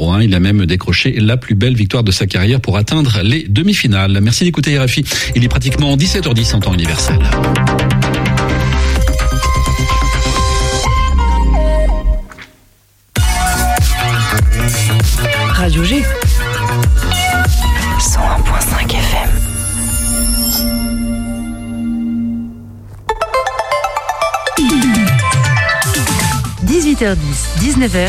numéro 1. Il a même décroché la plus belle victoire de sa carrière pour atteindre les demi-finales. Merci d'écouter RFI. Il est pratiquement 17h10 en temps universel. Radio G. 101.5 FM. « 18h10, 19h,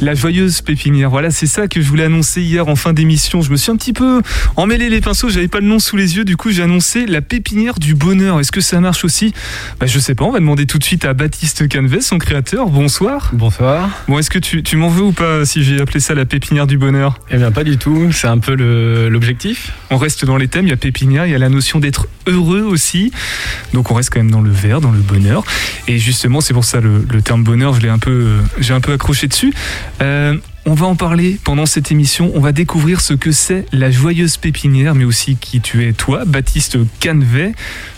La joyeuse pépinière. Voilà, c'est ça que je voulais annoncer hier en fin d'émission. Je me suis un petit peu emmêlé les pinceaux, j'avais pas le nom sous les yeux, du coup j'ai annoncé la pépinière du bonheur. Est-ce que ça marche aussi? Bah, Je sais pas, on va demander tout de suite à Baptiste Canvet, son créateur. Bonsoir. Bonsoir. Bon, est-ce que tu, tu m'en veux ou pas si j'ai appelé ça la pépinière du bonheur? Eh bien pas du tout, c'est un peu l'objectif. On reste dans les thèmes, il y a pépinière, il y a la notion d'être heureux aussi. Donc on reste quand même dans le vert, dans le bonheur. Et justement, c'est pour ça le, le terme bonheur, je l'ai un peu, j'ai un peu accroché dessus. Euh, on va en parler pendant cette émission. On va découvrir ce que c'est la joyeuse pépinière, mais aussi qui tu es toi, Baptiste Canvet.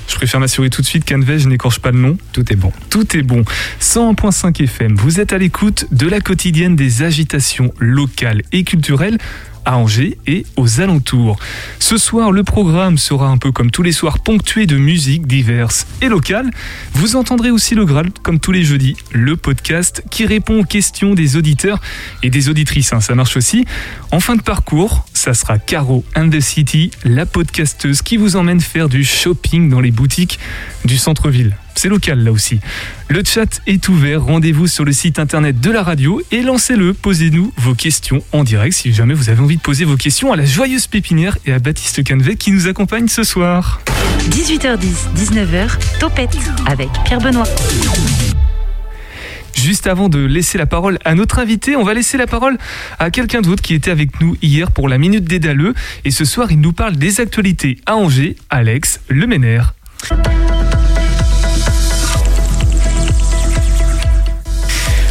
Je préfère m'assurer tout de suite, Canvet, je n'écorche pas le nom. Tout est bon. Tout est bon. 101.5 FM, vous êtes à l'écoute de la quotidienne des agitations locales et culturelles à Angers et aux alentours. Ce soir, le programme sera un peu comme tous les soirs ponctué de musiques diverses et locales. Vous entendrez aussi le Graal, comme tous les jeudis, le podcast qui répond aux questions des auditeurs et des auditrices. Hein, ça marche aussi. En fin de parcours, ça sera Caro and the City, la podcasteuse qui vous emmène faire du shopping dans les boutiques du centre-ville. C'est local là aussi. Le chat est ouvert, rendez-vous sur le site internet de la radio et lancez-le, posez-nous vos questions en direct si jamais vous avez envie de poser vos questions à la joyeuse pépinière et à Baptiste Canvet qui nous accompagne ce soir. 18h10, 19h, Topette avec Pierre Benoît. Juste avant de laisser la parole à notre invité, on va laisser la parole à quelqu'un d'autre qui était avec nous hier pour la Minute des Daleux. Et ce soir, il nous parle des actualités à Angers, Alex Leménaire.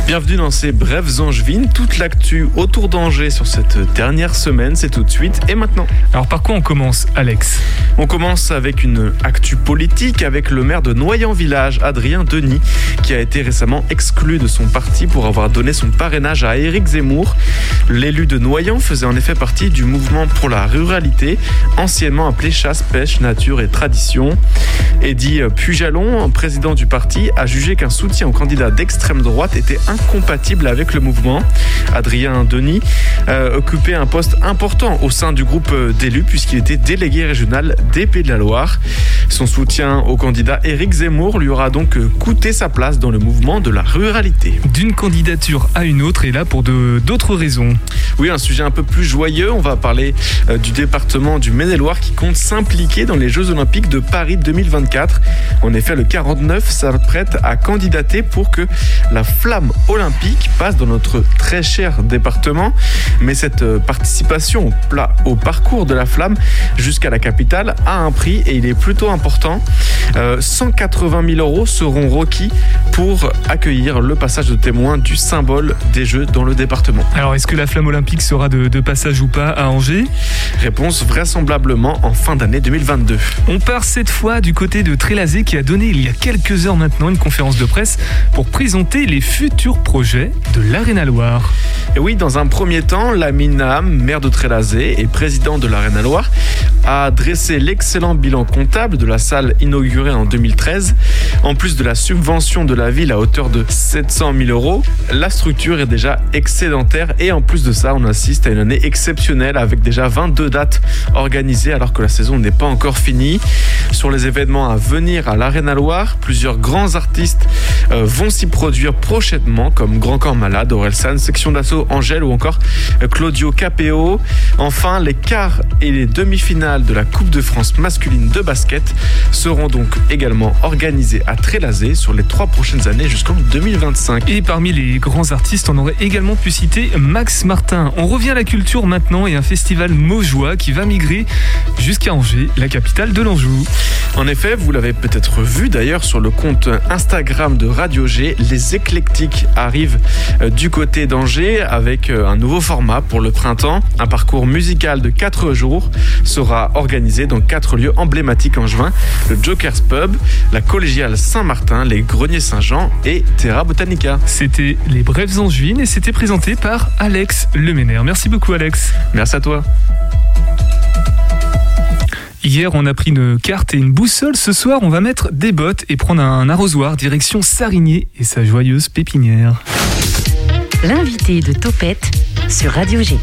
Bienvenue dans ces brèves angevines. Toute l'actu autour d'Angers sur cette dernière semaine, c'est tout de suite et maintenant. Alors par quoi on commence, Alex? On commence avec une actu politique avec le maire de Noyant Village, Adrien Denis, qui a été récemment exclu de son parti pour avoir donné son parrainage à Éric Zemmour. L'élu de Noyant faisait en effet partie du mouvement pour la ruralité, anciennement appelé chasse, pêche, nature et tradition. Eddie Pujalon, président du parti, a jugé qu'un soutien au candidat d'extrême droite était incompatible avec le mouvement. Adrien Denis euh, occupait un poste important au sein du groupe d'élus puisqu'il était délégué régional des Pays de la Loire. Son soutien au candidat Éric Zemmour lui aura donc coûté sa place dans le mouvement de la ruralité. D'une candidature à une autre et là pour d'autres raisons. Oui, un sujet un peu plus joyeux. On va parler euh, du département du Maine-et-Loire qui compte s'impliquer dans les Jeux Olympiques de Paris 2024. En effet, le 49 s'apprête à candidater pour que la flamme olympique passe dans notre très cher département. Mais cette euh, participation au, au parcours de la flamme jusqu'à la capitale a un prix et il est plutôt important. Euh, 180 000 euros seront requis pour accueillir le passage de témoin du symbole des Jeux dans le département. Alors, est-ce que la flamme olympique sera de, de passage ou pas à Angers? Réponse vraisemblablement en fin d'année 2022. On part cette fois du côté de Trélazé qui a donné il y a quelques heures maintenant une conférence de presse pour présenter les futurs projets de l'Arena Loire. Et oui, dans un premier temps, Lamine Naham, maire de Trélazé et président de l'Arena Loire, a dressé l'excellent bilan comptable de la salle inaugurée en 2013. En plus de la subvention de la ville à hauteur de 700 000 euros, la structure est déjà excédentaire et en plus de ça, on assiste à une année exceptionnelle avec déjà 22 dates organisées alors que la saison n'est pas encore finie. Sur les événements à venir à l'Arena Loire, plusieurs grands artistes euh, vont s'y produire prochainement comme Grand Corps Malade, Orelsan, Section d'Assaut Angèle ou encore euh, Claudio Capéo. Enfin, les quarts et les demi-finales de la Coupe de France masculine de basket seront donc également organisés à Trélazé sur les trois prochaines années jusqu'en 2025. Et parmi les grands artistes, on aurait également pu citer Max Martin. On revient à la culture maintenant et un festival Mojoie qui va migrer jusqu'à Angers, la capitale de l'Anjou. En effet, vous l'avez peut-être vu d'ailleurs sur le compte Instagram de Radio G, les éclectiques arrivent euh, du côté d'Angers avec euh, un nouveau format pour le printemps. Un parcours musical de 4 jours sera organisé dans quatre lieux emblématiques en juin le Joker's Pub, la Collégiale Saint-Martin, les Greniers Saint-Jean et Terra Botanica. C'était les Brèves Angevines et c'était présenté par Alex Leménaire. Merci beaucoup Alex. Merci à toi. Hier, on a pris une carte et une boussole. Ce soir, on va mettre des bottes et prendre un arrosoir direction Sarigné et sa joyeuse pépinière. L'invité de Topette sur Radio G.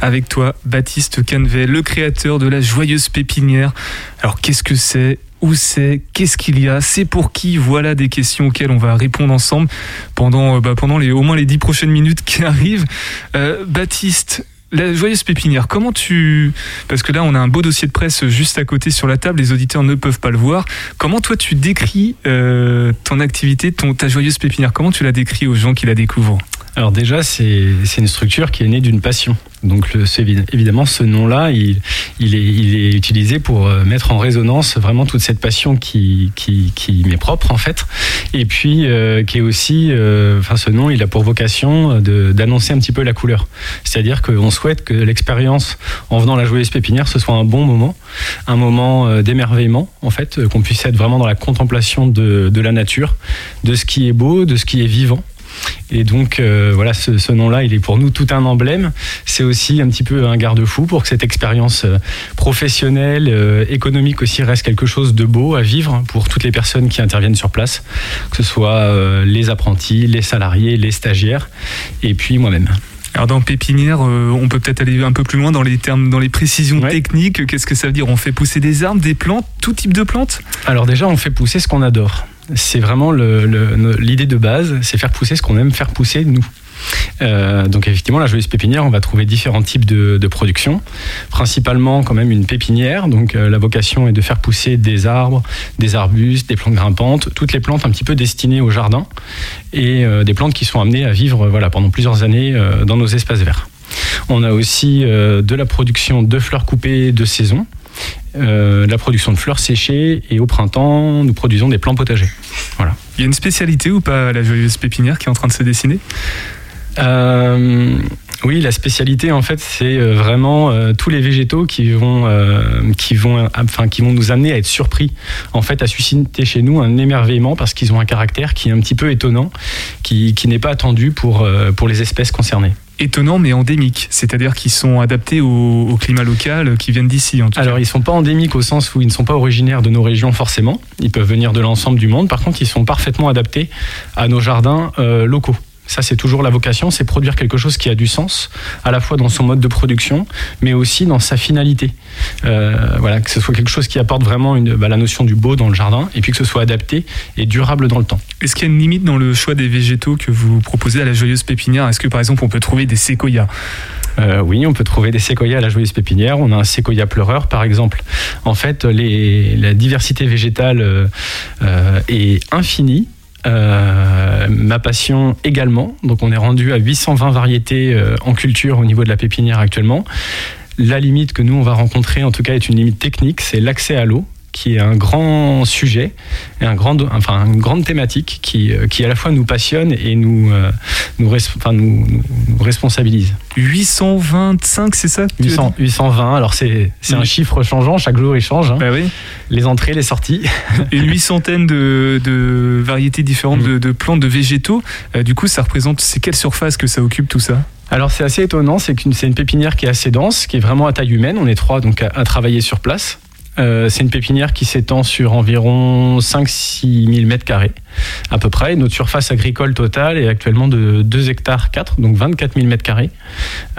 Avec toi, Baptiste Canvet, le créateur de la joyeuse pépinière. Alors, qu'est-ce que c'est? Où c'est, qu'est-ce qu'il y a, c'est pour qui, voilà des questions auxquelles on va répondre ensemble pendant, euh, bah, pendant les, au moins les dix prochaines minutes qui arrivent. Euh, Baptiste, la joyeuse pépinière, comment tu... Parce que là, on a un beau dossier de presse juste à côté sur la table, les auditeurs ne peuvent pas le voir. Comment toi, tu décris euh, ton activité, ton, ta joyeuse pépinière? Comment tu la décris aux gens qui la découvrent? Alors déjà, c'est une structure qui est née d'une passion. Donc le, évidemment, ce nom-là, il, il, est, il, est, utilisé pour euh, mettre en résonance vraiment toute cette passion qui, qui, qui m'est propre en fait, et puis euh, qui est aussi, euh, enfin ce nom, il a pour vocation d'annoncer un petit peu la couleur. C'est-à-dire qu'on souhaite que l'expérience en venant à la joyeuse pépinière, ce soit un bon moment, un moment d'émerveillement en fait, qu'on puisse être vraiment dans la contemplation de, de la nature, de ce qui est beau, de ce qui est vivant. Et donc euh, voilà, ce, nom-là, il est pour nous tout un emblème. C'est aussi un petit peu un garde-fou pour que cette expérience euh, professionnelle, euh, économique aussi reste quelque chose de beau à vivre pour toutes les personnes qui interviennent sur place, que ce soit les apprentis, les salariés, les stagiaires, et puis moi-même. Alors dans pépinière, on peut peut-être aller un peu plus loin dans les termes, dans les précisions techniques. Qu'est-ce que ça veut dire? On fait pousser des arbres, des plantes, tout type de plantes? Alors déjà, on fait pousser ce qu'on adore c'est vraiment l'idée de base, c'est faire pousser ce qu'on aime faire pousser nous. Euh, donc effectivement, la joyeuse pépinière, on va trouver différents types de, production, principalement quand même une pépinière. Donc euh, la vocation est de faire pousser des arbres, des arbustes, des plantes grimpantes, toutes les plantes un petit peu destinées au jardin et euh, des plantes qui sont amenées à vivre voilà pendant plusieurs années dans nos espaces verts. On a aussi de la production de fleurs coupées de saison. Euh, la production de fleurs séchées et au printemps, nous produisons des plants potagers. Voilà. Il y a une spécialité ou pas la joyeuse pépinière qui est en train de se dessiner? Euh, oui, la spécialité en fait, c'est euh, vraiment tous les végétaux qui vont, qui vont, enfin, qui vont nous amener à être surpris, en fait, à susciter chez nous un émerveillement parce qu'ils ont un caractère qui est un petit peu étonnant, qui, qui n'est pas attendu pour, pour les espèces concernées étonnants mais endémiques, c'est-à-dire qu'ils sont adaptés au, climat local, qui viennent d'ici en tout Alors ils ne sont pas endémiques au sens où ils ne sont pas originaires de nos régions forcément, ils peuvent venir de l'ensemble du monde, par contre ils sont parfaitement adaptés à nos jardins euh, locaux. Ça, c'est toujours la vocation, c'est produire quelque chose qui a du sens, à la fois dans son mode de production, mais aussi dans sa finalité. Euh, voilà, que ce soit quelque chose qui apporte vraiment une, bah, la notion du beau dans le jardin, et puis que ce soit adapté et durable dans le temps. Est-ce qu'il y a une limite dans le choix des végétaux que vous proposez à la joyeuse pépinière? Est-ce que par exemple on peut trouver des séquoias? Euh, oui, on peut trouver des séquoias à la joyeuse pépinière. On a un séquoia pleureur, par exemple. En fait, les, la diversité végétale euh, est infinie euh, ma passion également. Donc on est rendu à 820 variétés euh, en culture au niveau de la pépinière actuellement. La limite que nous on va rencontrer en tout cas est une limite technique, c'est l'accès à l'eau qui est un grand sujet, et un grand, enfin, une grande thématique qui, euh, qui à la fois nous passionne et nous, nous, enfin, nous, responsabilise. 825, c'est ça 800, 820, alors c'est un chiffre changeant, chaque jour il change. Hein. Bah oui. Les entrées, les sorties. Une huit centaines de, de, variétés différentes mm. de, plantes, de végétaux. Euh, du coup, ça représente, c'est quelle surface que ça occupe tout ça? Alors c'est assez étonnant, c'est qu'une c'est une pépinière qui est assez dense, qui est vraiment à taille humaine. On est trois donc à travailler sur place. Euh, c'est une pépinière qui s'étend sur environ 5-6 000 mètres carrés à peu près. Notre surface agricole totale est actuellement de 2 hectares 4, donc 24 000 mètres carrés.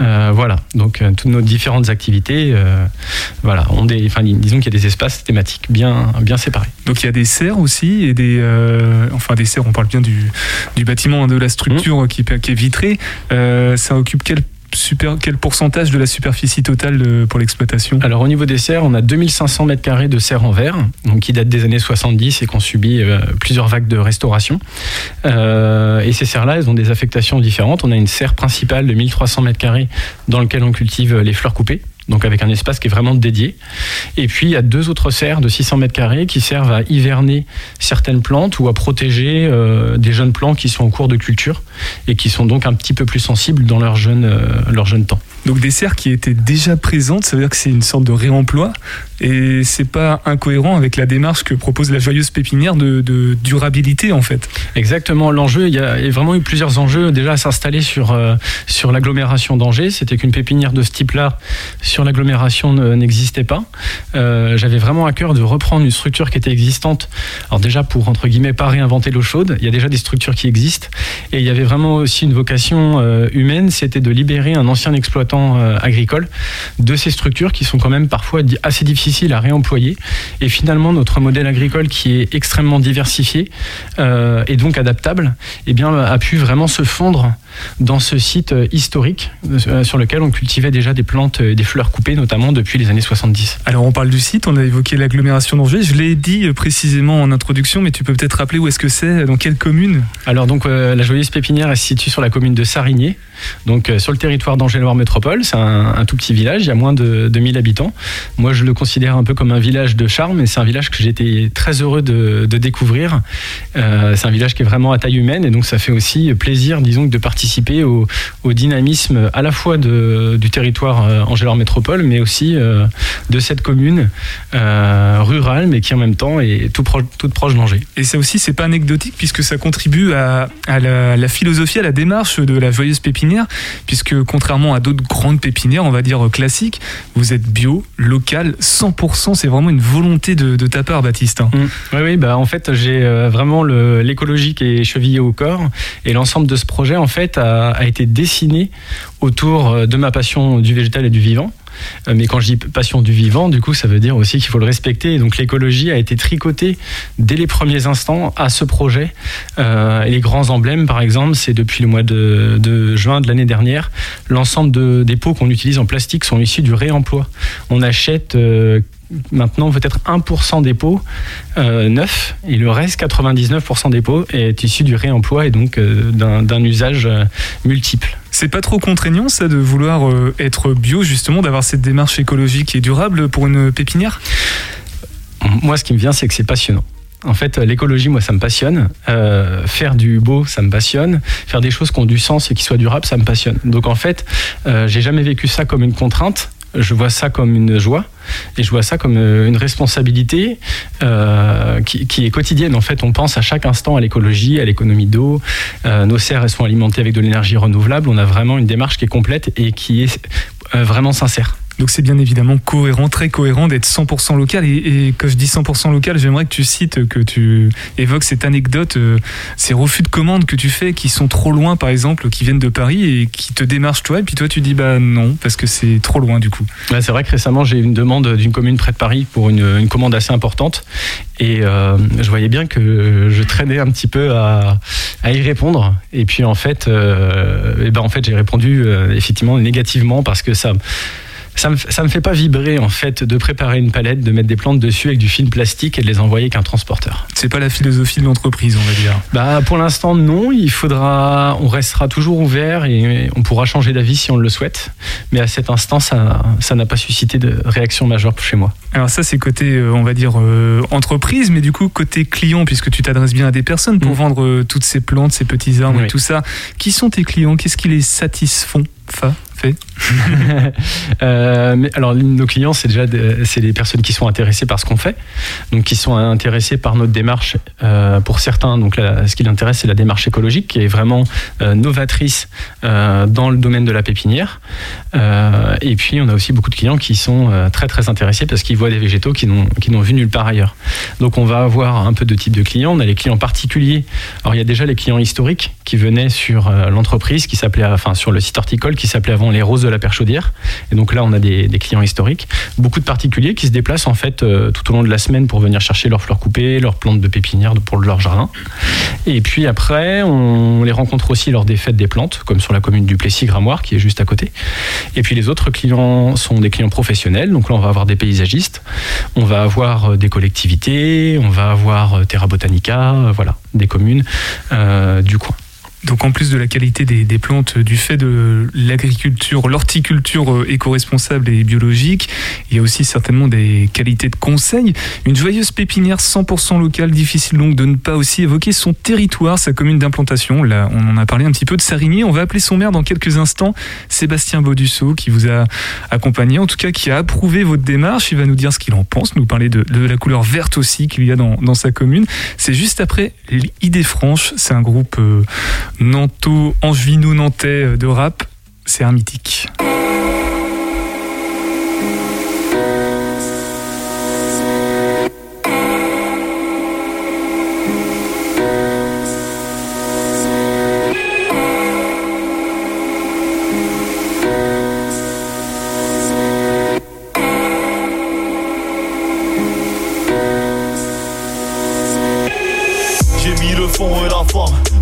Euh, voilà, donc euh, toutes nos différentes activités, voilà, ont des, enfin, disons qu'il y a des espaces thématiques bien, bien séparés. Donc il y a des serres aussi et des, enfin des serres. On parle bien du, du bâtiment, de la structure mmh. qui, qui, est vitrée. ça occupe quel quel pourcentage de la superficie totale euh, pour l'exploitation? Alors au niveau des serres, on a 2500 mètres carrés de serres en verre, donc qui datent des années 70 et qui ont subi euh, plusieurs vagues de restauration. Euh, et ces serres-là, elles ont des affectations différentes. On a une serre principale de 1300 mètres carrés dans laquelle on cultive les fleurs coupées donc avec un espace qui est vraiment dédié. Et puis il y a deux autres serres de 600 mètres carrés qui servent à hiverner certaines plantes ou à protéger euh, des jeunes plants qui sont en cours de culture et qui sont donc un petit peu plus sensibles dans leur jeune, euh, leur jeune temps. Donc des serres qui étaient déjà présentes, ça veut dire que c'est une sorte de réemploi et c'est pas incohérent avec la démarche que propose la joyeuse pépinière de, durabilité en fait. Exactement, l'enjeu, il y a vraiment eu plusieurs enjeux déjà à s'installer sur, euh, sur l'agglomération d'Angers. C'était qu'une pépinière de ce type-là sur l'agglomération n'existait pas. Euh, J'avais vraiment à cœur de reprendre une structure qui était existante. Alors déjà pour entre guillemets pas réinventer l'eau chaude, il y a déjà des structures qui existent et il y avait vraiment aussi une vocation euh, humaine, c'était de libérer un ancien exploitant euh, agricole de ces structures qui sont quand même parfois assez difficiles à réemployer. Et finalement notre modèle agricole qui est extrêmement diversifié euh, et donc adaptable, eh bien a pu vraiment se fondre dans ce site euh, historique euh, sur lequel on cultivait déjà des plantes et des fleurs coupées, notamment depuis les années 70. Alors on parle du site, on a évoqué l'agglomération d'Angers, je l'ai dit euh, précisément en introduction, mais tu peux peut-être rappeler où est-ce que c'est, dans quelle commune? Alors donc la joyeuse pépinière est située sur la commune de Sarigné, donc sur le territoire d'Angers-Loire Métropole, c'est un, tout petit village, il y a moins de 2000 habitants. Moi je le considère un peu comme un village de charme, et c'est un village que j'ai été très heureux de, découvrir. c'est un village qui est vraiment à taille humaine, et donc ça fait aussi plaisir, disons, de participer participer au, dynamisme à la fois de, du territoire euh, Angélar Métropole, mais aussi euh, de cette commune euh, rurale, mais qui en même temps est tout toute proche d'Angers. Et ça aussi, c'est pas anecdotique, puisque ça contribue à, la, philosophie, à la démarche de la joyeuse pépinière, puisque contrairement à d'autres grandes pépinières, on va dire classiques, vous êtes bio, local, 100%, c'est vraiment une volonté de, ta part, Baptiste. Hein. Mmh. Oui, oui, bah, en fait, j'ai vraiment l'écologie qui est chevillée au corps, et l'ensemble de ce projet, en fait, a, été dessiné autour euh, de ma passion du végétal et du vivant. Euh, mais quand je dis passion du vivant, du coup, ça veut dire aussi qu'il faut le respecter. Et donc l'écologie a été tricotée dès les premiers instants à ce projet. Euh, et les grands emblèmes, par exemple, c'est depuis le mois de, juin de l'année dernière, l'ensemble des pots qu'on utilise en plastique sont issus du réemploi. On achète maintenant peut-être 1% des pots euh, neufs et le reste 99% des pots est issu du réemploi et donc euh, d'un usage euh, multiple. C'est pas trop contraignant ça de vouloir être bio justement, d'avoir cette démarche écologique et durable pour une pépinière? Moi ce qui me vient c'est que c'est passionnant. En fait, l'écologie, moi, ça me passionne. faire du beau, ça me passionne. Faire des choses qui ont du sens et qui soient durables, ça me passionne. Donc, en fait, j'ai jamais vécu ça comme une contrainte je vois ça comme une joie et je vois ça comme euh, une responsabilité euh, qui, est quotidienne. En fait, on pense à chaque instant à l'écologie, à l'économie d'eau. Euh, nos serres sont alimentées avec de l'énergie renouvelable. On a vraiment une démarche qui est complète et qui est vraiment sincère. Donc c'est bien évidemment cohérent, très cohérent d'être 100% local. Et, quand je dis 100% local, j'aimerais que tu cites, que tu évoques cette anecdote, euh, ces refus de commandes que tu fais qui sont trop loin, par exemple, qui viennent de Paris et qui te démarchent toi. Et puis toi, tu dis bah non, parce que c'est trop loin du coup. c'est vrai que récemment, j'ai eu une demande d'une commune près de Paris pour une, commande assez importante. Et euh, je voyais bien que je traînais un petit peu à, y répondre. Et puis en fait, euh, et ben en fait j'ai répondu effectivement négativement parce que ça ça me, ça me fait pas vibrer en fait de préparer une palette, de mettre des plantes dessus avec du film plastique et de les envoyer qu'un transporteur. C'est pas la philosophie de l'entreprise, on va dire. Bah pour l'instant non, il faudra, on restera toujours ouvert et on pourra changer d'avis si on le souhaite. Mais à cet instant, ça, ça n'a pas suscité de réaction majeure chez moi. Alors ça c'est côté, euh, on va dire euh, entreprise, mais du coup côté client, puisque tu t'adresses bien à des personnes pour mm. vendre euh, toutes ces plantes, ces petits arbres et tout ça. Qui sont tes clients? Qu'est-ce qui les satisfont? Fa? euh, mais alors nos clients c'est déjà c'est les personnes qui sont intéressées par ce qu'on fait. Donc qui sont intéressées par notre démarche euh, pour certains. Donc ce qui l'intéresse c'est la démarche écologique qui est vraiment euh, novatrice dans le domaine de la pépinière. Et puis on a aussi beaucoup de clients qui sont très très intéressés parce qu'ils voient des végétaux qui n'ont vu nulle part ailleurs. Donc on va avoir un peu de type de clients. On a les clients particuliers. Alors il y a déjà les clients historiques qui venaient sur l'entreprise qui s'appelait enfin sur le site horticole qui s'appelait avant les roses de la Perchaudière. Et donc là, on a des, clients historiques. Beaucoup de particuliers qui se déplacent en fait euh, tout au long de la semaine pour venir chercher leurs fleurs coupées, leurs plantes de pépinière pour leur jardin. Et puis après, on les rencontre aussi lors des fêtes des plantes, comme sur la commune du Plessis-Gramoire, qui est juste à côté. Et puis les autres clients sont des clients professionnels. Donc là, on va avoir des paysagistes, on va avoir euh, des collectivités, on va avoir euh, Terra Botanica, voilà, des communes du coin. Donc en plus de la qualité des, plantes, du fait de l'agriculture, l'horticulture euh, éco-responsable et biologique, il y a aussi certainement des qualités de conseil. Une joyeuse pépinière 100% locale, difficile donc de ne pas aussi évoquer son territoire, sa commune d'implantation. Là, on en a parlé un petit peu de Sarigny. On va appeler son maire dans quelques instants, Sébastien Baudusseau, qui vous a accompagné, en tout cas qui a approuvé votre démarche. Il va nous dire ce qu'il en pense, nous parler de, la couleur verte aussi qu'il y a dans, sa commune. C'est juste après l'idée franche. C'est un groupe euh, nanto, angevino nantais euh, de rap. C'est un mythique.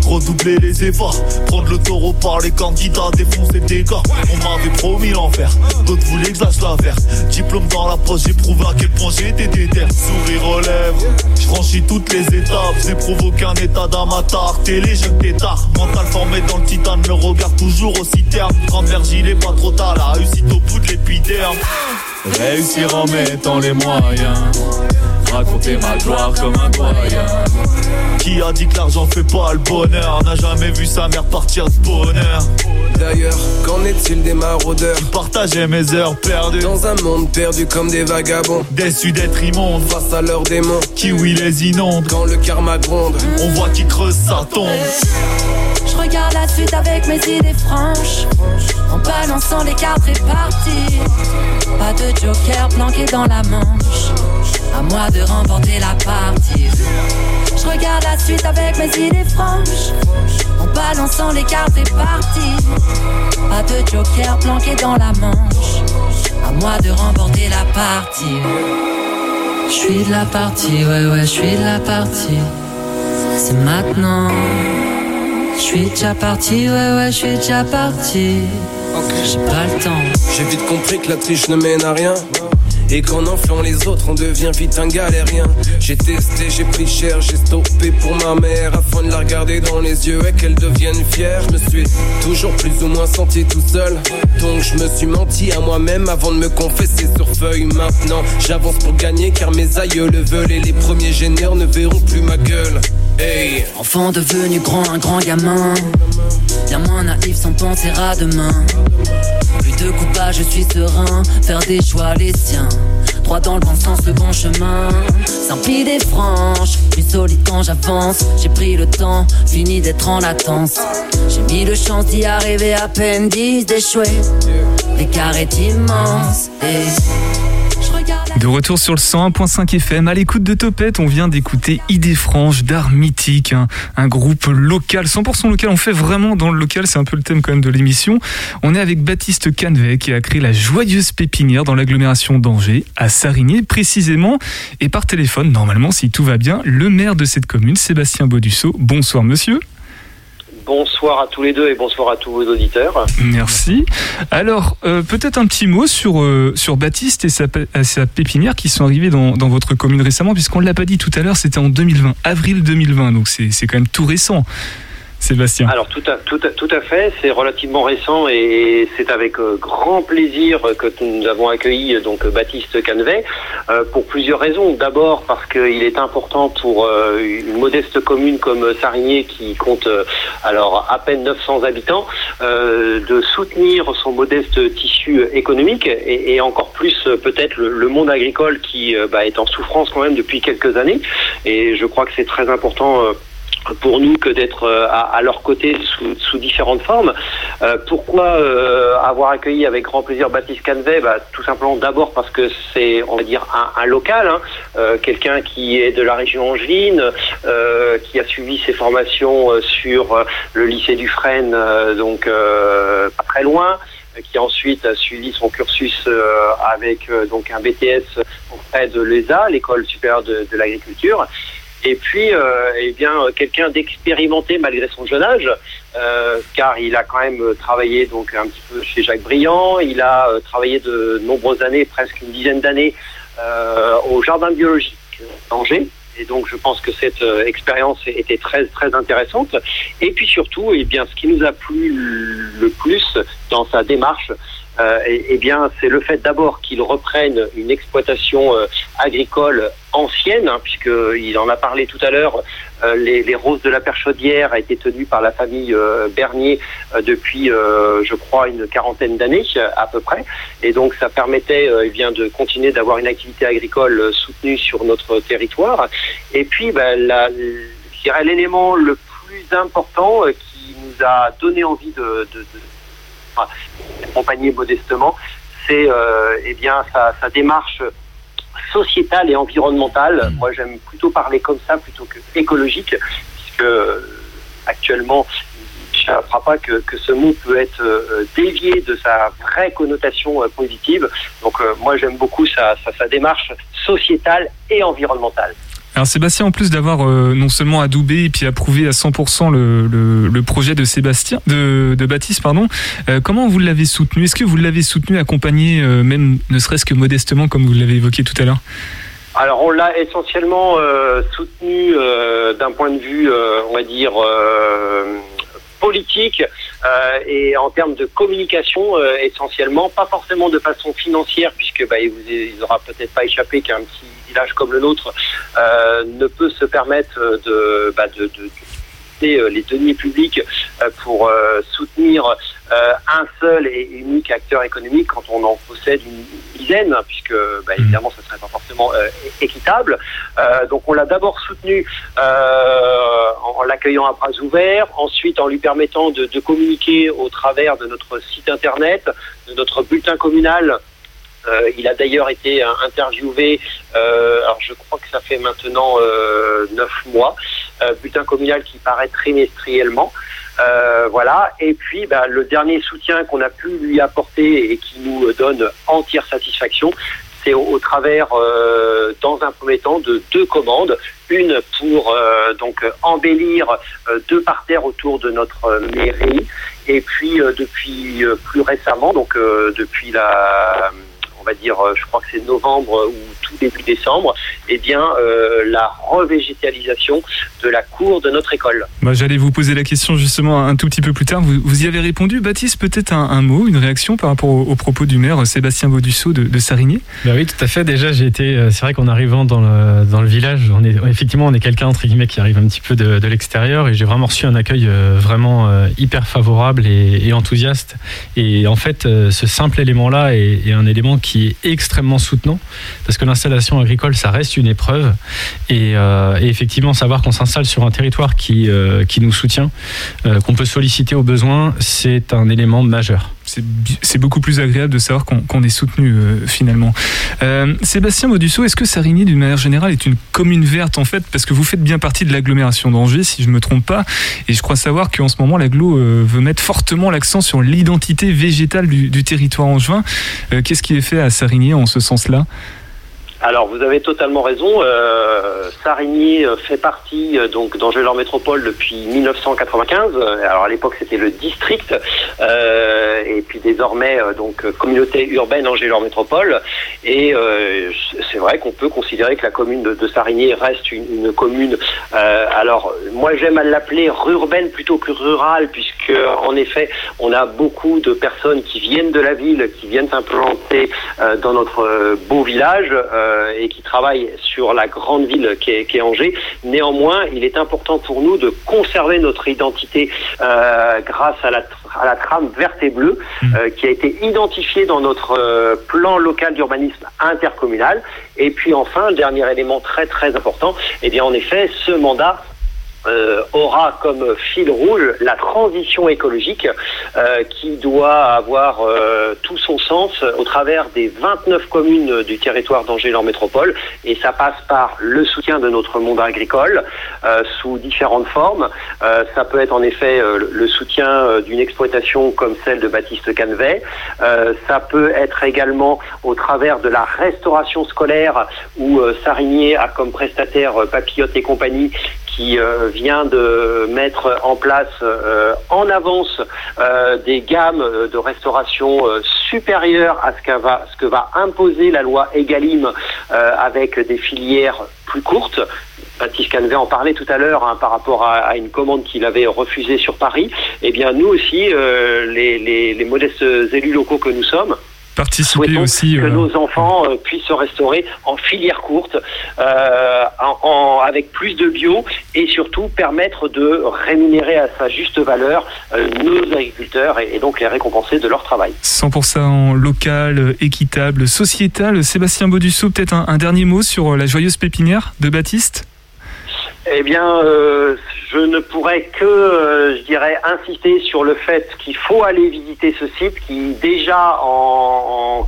Redoubler les efforts, prendre le taureau par les candidats, défoncer des gars. On m'avait promis l'enfer, d'autres voulaient que je la faire. Diplôme dans la poche, j'ai prouvé à quel point j'étais déter. Sourire aux lèvres, je franchis toutes les étapes, j'ai provoqué un état d'amateur, télé, je tard. Mental formé dans le titane, le regard toujours aussi terme. Grande il est pas trop tard, la réussite au bout de l'épiderme. Réussir en mettant les moyens raconter ma gloire comme un doyen. Qui a dit que l'argent fait pas le bonheur N'a jamais vu sa mère partir de bonheur. D'ailleurs, qu'en est-il des maraudeurs Partager mes heures perdues. Dans un monde perdu comme des vagabonds. Déçus d'être immondes. Face à leurs démons. Qui oui les inonde Quand le karma gronde. On voit qui creuse sa tombe Je regarde la suite avec mes idées franches En balançant les cartes réparties Pas de joker planqué dans la manche à moi de remporter la partie. Je regarde la suite avec mes idées franches. En balançant les cartes réparties. Pas de joker planqué dans la manche. À moi de remporter la partie. Je suis de la partie, ouais, ouais, je suis de la partie. C'est maintenant. Je suis déjà parti, ouais, ouais, je suis déjà parti. J'ai pas le temps. J'ai vite compris que la triche ne mène à rien. Et qu'en enflant les autres, on devient vite un galérien. J'ai testé, j'ai pris cher, j'ai stoppé pour ma mère afin de la regarder dans les yeux et qu'elle devienne fière. Je me suis toujours plus ou moins senti tout seul. Donc je me suis menti à moi-même avant de me confesser sur feuille. Maintenant, j'avance pour gagner car mes aïeux le veulent et les premiers génères ne verront plus ma gueule. Enfant devenu grand, un grand gamin. Bien moins naïf sans penser à demain. Plus de coupage, je suis serein. Faire des choix, les siens. Droit dans le bon sens, le bon chemin. Sans des franches, plus solide quand j'avance. J'ai pris le temps, fini d'être en latence. J'ai mis le chance d'y arriver à peine 10 d'échouer. L'écart est immense. De retour sur le 101.5 FM, à l'écoute de Topette, on vient d'écouter Idée Franche d'art mythique, un, groupe local, 100% local, on fait vraiment dans le local, c'est un peu le thème quand même de l'émission. On est avec Baptiste Canvet qui a créé la joyeuse pépinière dans l'agglomération d'Angers, à Sarigné précisément, et par téléphone, normalement si tout va bien, le maire de cette commune, Sébastien Baudusseau. Bonsoir monsieur. Bonsoir à tous les deux et bonsoir à tous vos auditeurs. Merci. Alors, euh, peut-être un petit mot sur, euh, sur Baptiste et sa, sa, pépinière qui sont arrivés dans, dans votre commune récemment, puisqu'on ne l'a pas dit tout à l'heure, c'était en 2020, avril 2020, donc c'est quand même tout récent. Sébastien. Alors tout à, tout tout à fait, c'est relativement récent et c'est avec euh, grand plaisir que nous avons accueilli donc Baptiste Canvet euh, pour plusieurs raisons. D'abord parce qu'il est important pour euh, une modeste commune comme Sarigné qui compte alors à peine 900 habitants de soutenir son modeste tissu économique et, encore plus peut-être le, monde agricole qui bah, est en souffrance quand même depuis quelques années. Et je crois que c'est très important pour nous que d'être euh, à, leur côté sous, différentes formes. Euh, pourquoi euh, avoir accueilli avec grand plaisir Baptiste Canvet? Bah, Tout simplement d'abord parce que c'est, on va dire, un, local, hein. quelqu'un qui est de la région angevine, qui a suivi ses formations sur le lycée du Frêne, donc pas très loin qui ensuite a suivi son cursus avec donc un BTS auprès de l'ESA, l'école supérieure de l'agriculture, et puis euh, eh bien quelqu'un d'expérimenté malgré son jeune âge, euh, car il a quand même travaillé donc un petit peu chez Jacques Briand, il a euh, travaillé de nombreuses années, presque une dizaine d'années, au jardin biologique d'Angers. et donc je pense que cette euh, expérience était très très intéressante. Et puis surtout, eh bien, ce qui nous a plu le plus dans sa démarche, euh, eh bien, c'est le fait d'abord qu'il reprenne une exploitation euh, agricole ancienne, hein, puisqu'il en a parlé tout à l'heure. Euh, les, roses de la Perchaudière a été tenue par la famille Bernier depuis, je crois, une quarantaine d'années à peu près. Et donc, ça permettait eh bien, de continuer d'avoir une activité agricole soutenue sur notre territoire. Et puis, ben, l'élément le plus important qui nous a donné envie de, de, de accompagner modestement, c'est euh, eh bien sa, sa, démarche sociétale et environnementale. Moi, j'aime plutôt parler comme ça plutôt que écologique, puisque euh, actuellement, je ne crois pas que, que, ce mot peut être euh, dévié de sa vraie connotation euh, positive. Donc, moi, j'aime beaucoup sa, sa, sa démarche sociétale et environnementale. Alors Sébastien, en plus d'avoir euh, non seulement adoubé et puis approuvé à 100% le, projet de Sébastien, de, Baptiste, pardon, euh, comment vous l'avez soutenu? Est-ce que vous l'avez soutenu, accompagné, euh, même ne serait-ce que modestement, comme vous l'avez évoqué tout à l'heure? Alors on l'a essentiellement soutenu d'un point de vue, on va dire, politique et en termes de communication essentiellement, pas forcément de façon financière puisque bah, il vous il aura peut-être pas échappé qu'un petit village comme le nôtre euh, ne peut se permettre de, bah, de, de, les deniers publics pour euh, soutenir euh, un seul et unique acteur économique quand on en possède une dizaine, puisque bah, évidemment ce ne serait pas forcément équitable. donc on l'a d'abord soutenu en, en l'accueillant à bras ouverts, ensuite en lui permettant de, de communiquer au travers de notre site internet, de notre bulletin communal euh, il a d'ailleurs été interviewé, euh, alors je crois que ça fait maintenant euh, neuf mois, bulletin communal qui paraît trimestriellement. Voilà. Et puis, bah, le dernier soutien qu'on a pu lui apporter et qui nous donne entière satisfaction, c'est au, travers, euh, dans un premier temps, de deux commandes. Une pour euh, donc embellir euh, deux parterres autour de notre mairie, et puis depuis plus récemment, donc depuis la va dire, je crois que c'est novembre ou tout début décembre, eh bien, euh, la revégétalisation de la cour de notre école. Bah, J'allais vous poser la question justement un tout petit peu plus tard. Vous, vous y avez répondu. Baptiste, peut-être un, un, mot, une réaction par rapport au, au propos du maire Sébastien Baudusseau de, de Sarigny bah Oui, tout à fait. Déjà, j'ai été. C'est vrai qu'en arrivant dans le, dans le village, on est, effectivement, on est quelqu'un, entre guillemets, qui arrive un petit peu de, de l'extérieur et j'ai vraiment reçu un accueil euh, vraiment euh, hyper favorable et, et, enthousiaste. Et en fait, euh, ce simple élément-là est, est un élément qui est extrêmement soutenant parce que l'installation agricole, ça reste une épreuve. Et, euh, effectivement, savoir qu'on s'installe sur un territoire qui, euh, qui nous soutient, euh, qu'on peut solliciter au besoin, c'est un élément majeur c'est beaucoup plus agréable de savoir qu'on qu est soutenu euh, finalement. Euh, Sébastien Maudusso, est-ce que Sarigny, d'une manière générale, est une commune verte en fait? Parce que vous faites bien partie de l'agglomération d'Angers, si je ne me trompe pas, et je crois savoir qu'en ce moment, l'agglo euh, veut mettre fortement l'accent sur l'identité végétale du, du, territoire angevin. Qu'est-ce qui est fait à Sarigny en ce sens-là? Alors vous avez totalement raison. Euh, Sarigny fait partie euh, donc Métropole depuis 1995. Alors à l'époque c'était le district euh, et puis désormais euh, donc communauté urbaine Angers-Leur Métropole. Et euh, c'est vrai qu'on peut considérer que la commune de, de Sarigny reste une, une commune. Euh, alors moi j'aime à l'appeler rurbaine plutôt que rurale puisque en effet on a beaucoup de personnes qui viennent de la ville, qui viennent s'implanter dans notre beau village et qui travaillent sur la grande ville qui est, Angers. Néanmoins, il est important pour nous de conserver notre identité euh, grâce à la, à la, trame verte et bleue euh, qui a été identifiée dans notre euh, plan local d'urbanisme intercommunal. Et puis enfin, dernier élément très très important, eh bien en effet, ce mandat euh, aura comme fil rouge la transition écologique euh, qui doit avoir euh, tout son sens au travers des 29 communes du territoire d'Angers-Leur Métropole et ça passe par le soutien de notre monde agricole sous différentes formes. ça peut être en effet le soutien d'une exploitation comme celle de Baptiste Canvet. ça peut être également au travers de la restauration scolaire où Sarigné a comme prestataire Papillote et compagnie qui euh, vient de mettre en place euh, en avance euh, des gammes de restauration supérieures à ce, qu va, ce que va imposer la loi Egalim avec des filières plus courtes Baptiste Canvet en parlait tout à l'heure hein, par rapport à, une commande qu'il avait refusée sur Paris. Eh bien, nous aussi, les, les modestes élus locaux que nous sommes, participer aussi. Que euh, nos enfants euh, puissent se restaurer en filière courte, euh, en, avec plus de bio et surtout permettre de rémunérer à sa juste valeur nos agriculteurs et, donc les récompenser de leur travail. 100% local, équitable, sociétal. Sébastien Baudusseau, peut-être un dernier mot sur la joyeuse pépinière de Baptiste? Eh bien, euh, je ne pourrais que, euh, je dirais, insister sur le fait qu'il faut aller visiter ce site qui déjà en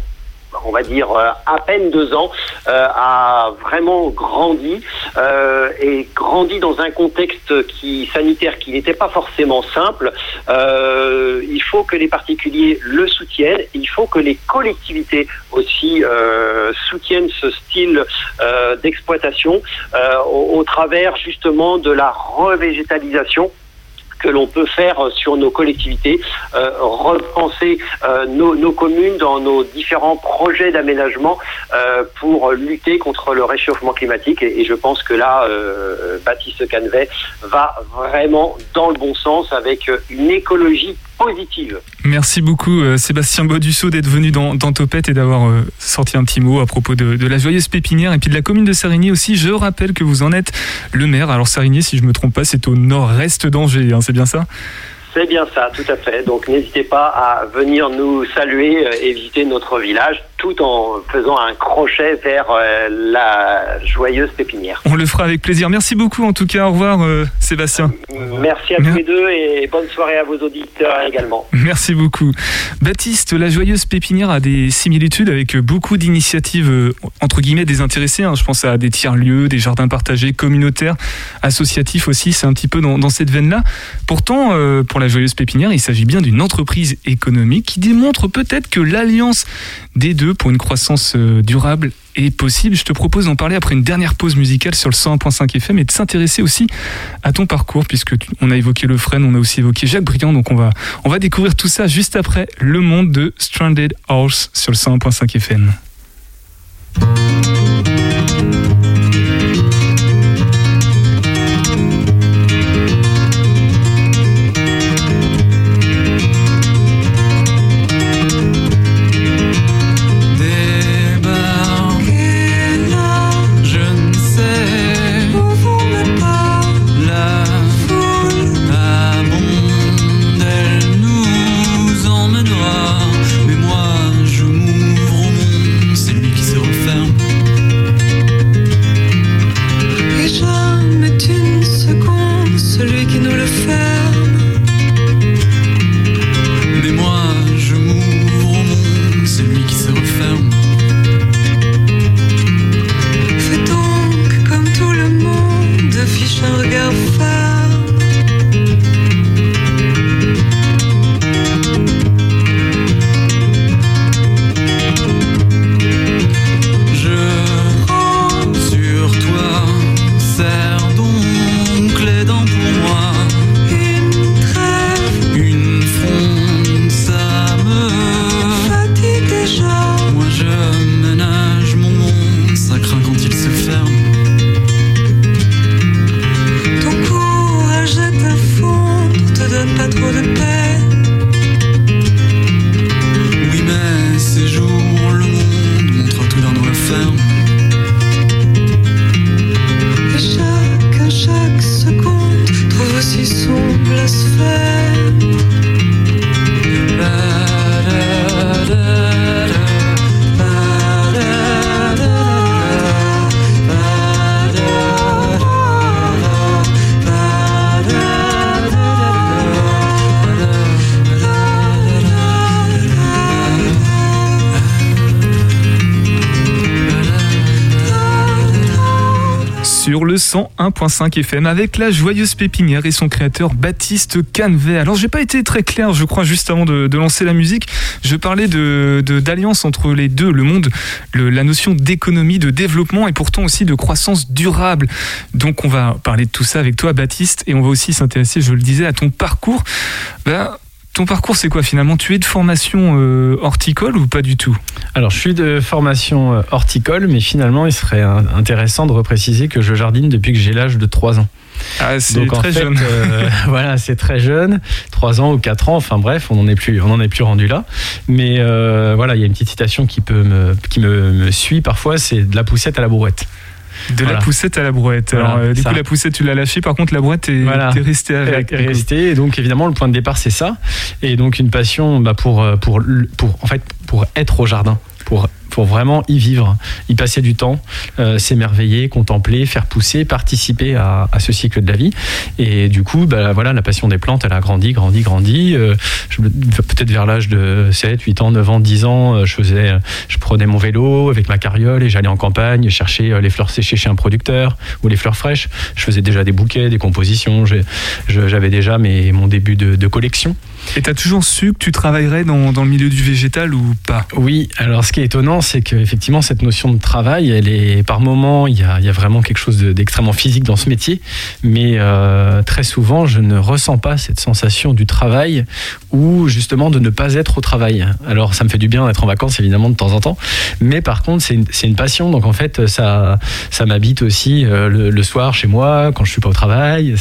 on va dire, euh, à peine deux ans, euh, a vraiment grandi euh, et grandi dans un contexte qui sanitaire qui n'était pas forcément simple. il faut que les particuliers le soutiennent. Il faut que les collectivités aussi soutiennent ce style d'exploitation au, travers justement de la revégétalisation que l'on peut faire sur nos collectivités, euh, repenser euh, nos, nos, communes dans nos différents projets d'aménagement euh, pour lutter contre le réchauffement climatique. Et, et je pense que là, euh, Baptiste Canvet va vraiment dans le bon sens avec une écologie positive. Merci beaucoup euh, Sébastien Baudusseau d'être venu dans, dans Topette et d'avoir euh, sorti un petit mot à propos de, de, la joyeuse pépinière et puis de la commune de Sarigny aussi. Je rappelle que vous en êtes le maire. Alors Sarigny, si je me trompe pas, c'est au nord-est d'Angers, hein, c'est bien ça? C'est bien ça, tout à fait. Donc n'hésitez pas à venir nous saluer euh, et visiter notre village tout en faisant un crochet vers euh, la joyeuse pépinière. On le fera avec plaisir. Merci beaucoup en tout cas. Au revoir euh, Sébastien. Merci à tous les deux et bonne soirée à vos auditeurs également. Merci beaucoup. Baptiste, la joyeuse pépinière a des similitudes avec beaucoup d'initiatives entre guillemets désintéressées. Hein. Je pense à des tiers-lieux, des jardins partagés, communautaires, associatifs aussi. C'est un petit peu dans, dans cette veine-là. Pourtant, pour la joyeuse pépinière, il s'agit bien d'une entreprise économique qui démontre peut-être que l'alliance des deux pour une croissance euh, durable est possible. Je te propose d'en parler après une dernière pause musicale sur le 101.5 FM et de s'intéresser aussi à ton parcours puisque on a évoqué le Fresne, on a aussi évoqué Jacques Briand, donc on va, on va découvrir tout ça juste après le monde de Stranded Horse sur le 101.5 FM. 101.5 FM avec la joyeuse pépinière et son créateur Baptiste Canvet. Alors j'ai pas été très clair, je crois, juste avant de, lancer la musique. Je parlais de d'alliance entre les deux, le monde, la notion d'économie, de développement et pourtant aussi de croissance durable. Donc on va parler de tout ça avec toi, Baptiste, et on va aussi s'intéresser, je le disais, à ton parcours. Ben, ton parcours, c'est quoi finalement? Tu es de formation euh, horticole ou pas du tout? Alors, je suis de formation euh, horticole, mais finalement, il serait euh, intéressant de repréciser que je jardine depuis que j'ai l'âge de 3 ans. Ah, c'est Donc, en très fait, jeune. euh, voilà, c'est très jeune, 3 ans ou 4 ans, enfin bref, on n'en est plus, on en est plus rendu là. Mais euh, voilà, il y a une petite citation qui peut me, qui me, me suit parfois, c'est de la poussette à la brouette. De la poussette à la brouette. Voilà, Alors, euh, du ça. coup, la poussette, tu l'as lâchée. Par contre, la brouette, t'es Voilà. t'es resté avec. rester. Et donc évidemment le point de départ c'est ça. Et donc une passion bah, pour pour pour en fait pour être au jardin, pour pour vraiment y vivre, y passer du temps, euh, s'émerveiller, contempler, faire pousser, participer à, à ce cycle de la vie. Et du coup, bah, voilà, la passion des plantes, elle a grandi, grandi, grandi. Euh, Peut-être vers l'âge de 7, 8 ans, 9 ans, 10 ans, euh, je faisais, je prenais mon vélo avec ma carriole et j'allais en campagne chercher les fleurs séchées chez un producteur ou les fleurs fraîches. Je faisais déjà des bouquets, des compositions. J'avais déjà mes, mon début de, de collection. Et t'as toujours su que tu travaillerais dans, dans le milieu du végétal ou pas? Oui, alors ce qui est étonnant, c'est qu'effectivement, cette notion de travail, elle est par moment, il y a, il y a vraiment quelque chose de- d'extrêmement physique dans ce métier, mais euh, très souvent, je ne ressens pas cette sensation du travail ou justement de ne pas être au travail. Alors, ça me fait du bien d'être en vacances, évidemment, de temps en temps, mais par contre, c'est une, une passion, donc en fait, ça, ça m'habite aussi euh, le, soir chez moi, quand je suis pas au travail.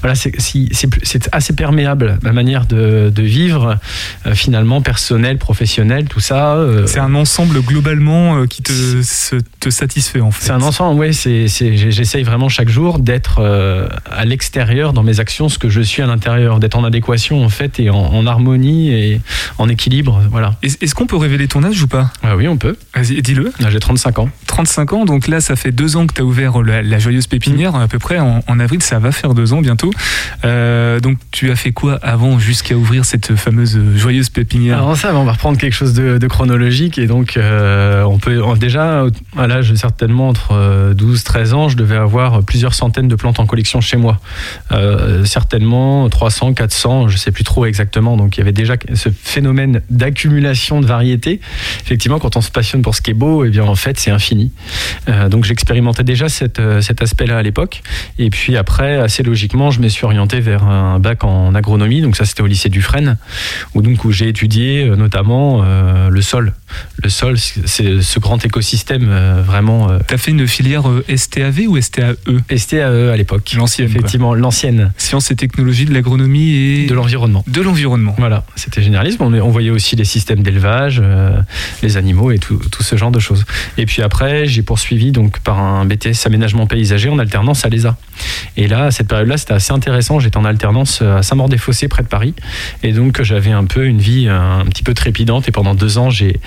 Voilà, c'est assez perméable, ma manière de, de vivre, euh, finalement, personnel, professionnel, tout ça. C'est un ensemble globalement euh, qui te, se- te satisfait en fait. c'est un ensemble, oui. J'essaye vraiment chaque jour d'être euh, à l'extérieur dans mes actions, ce que je suis à l'intérieur, d'être en adéquation en fait et en, en harmonie et en équilibre. Voilà. Est- Est-ce qu'on peut révéler ton âge ou pas? Ah oui, on peut. Vas-y, dis-le. Là, J'ai 35 ans. 35 ans, donc là, ça fait deux ans que tu as ouvert la, la Joyeuse Pépinière, Mm. à peu près. En, en avril, ça va faire deux ans bientôt. Euh, donc, tu as fait quoi avant jusqu'à ouvrir cette fameuse Joyeuse Pépinière? Alors ça, on va reprendre quelque chose de, de chronologique et donc euh, on peut déjà à l'âge certainement entre 12-13 ans, je devais avoir plusieurs centaines de plantes en collection chez moi. Euh, certainement 300, 400, je sais plus trop exactement. Donc il y avait déjà ce phénomène d'accumulation de variétés. Effectivement, quand on se passionne pour ce qui est beau, et bien en fait c'est infini. Euh, donc j'expérimentais déjà euh, cet aspect-là à l'époque. Et puis après, assez logiquement, je me suis orienté vers un bac en agronomie. Donc ça, c'était au lycée Dufresne, où donc où j'ai étudié euh, notamment euh, le sol. Le sol, ce grand écosystème euh, vraiment euh, Tu as fait une filière euh, STAV ou STAE STAE à l'époque. L'ancienne. Effectivement, l'ancienne Sciences et technologies de l'agronomie et de l'environnement. de l'environnement. Voilà, c'était généraliste. On, on voyait aussi les systèmes d'élevage, euh, les animaux et tout, tout ce genre de choses. Et puis après, j'ai poursuivi donc par un BTS aménagement paysager en alternance à l'ESA. Et là, à cette période-là, c'était assez intéressant. J'étais en alternance à Saint-Maur-des-Fossés, près de Paris. Et donc, j'avais un peu une vie un petit peu trépidante. Et pendant deux ans, j'ai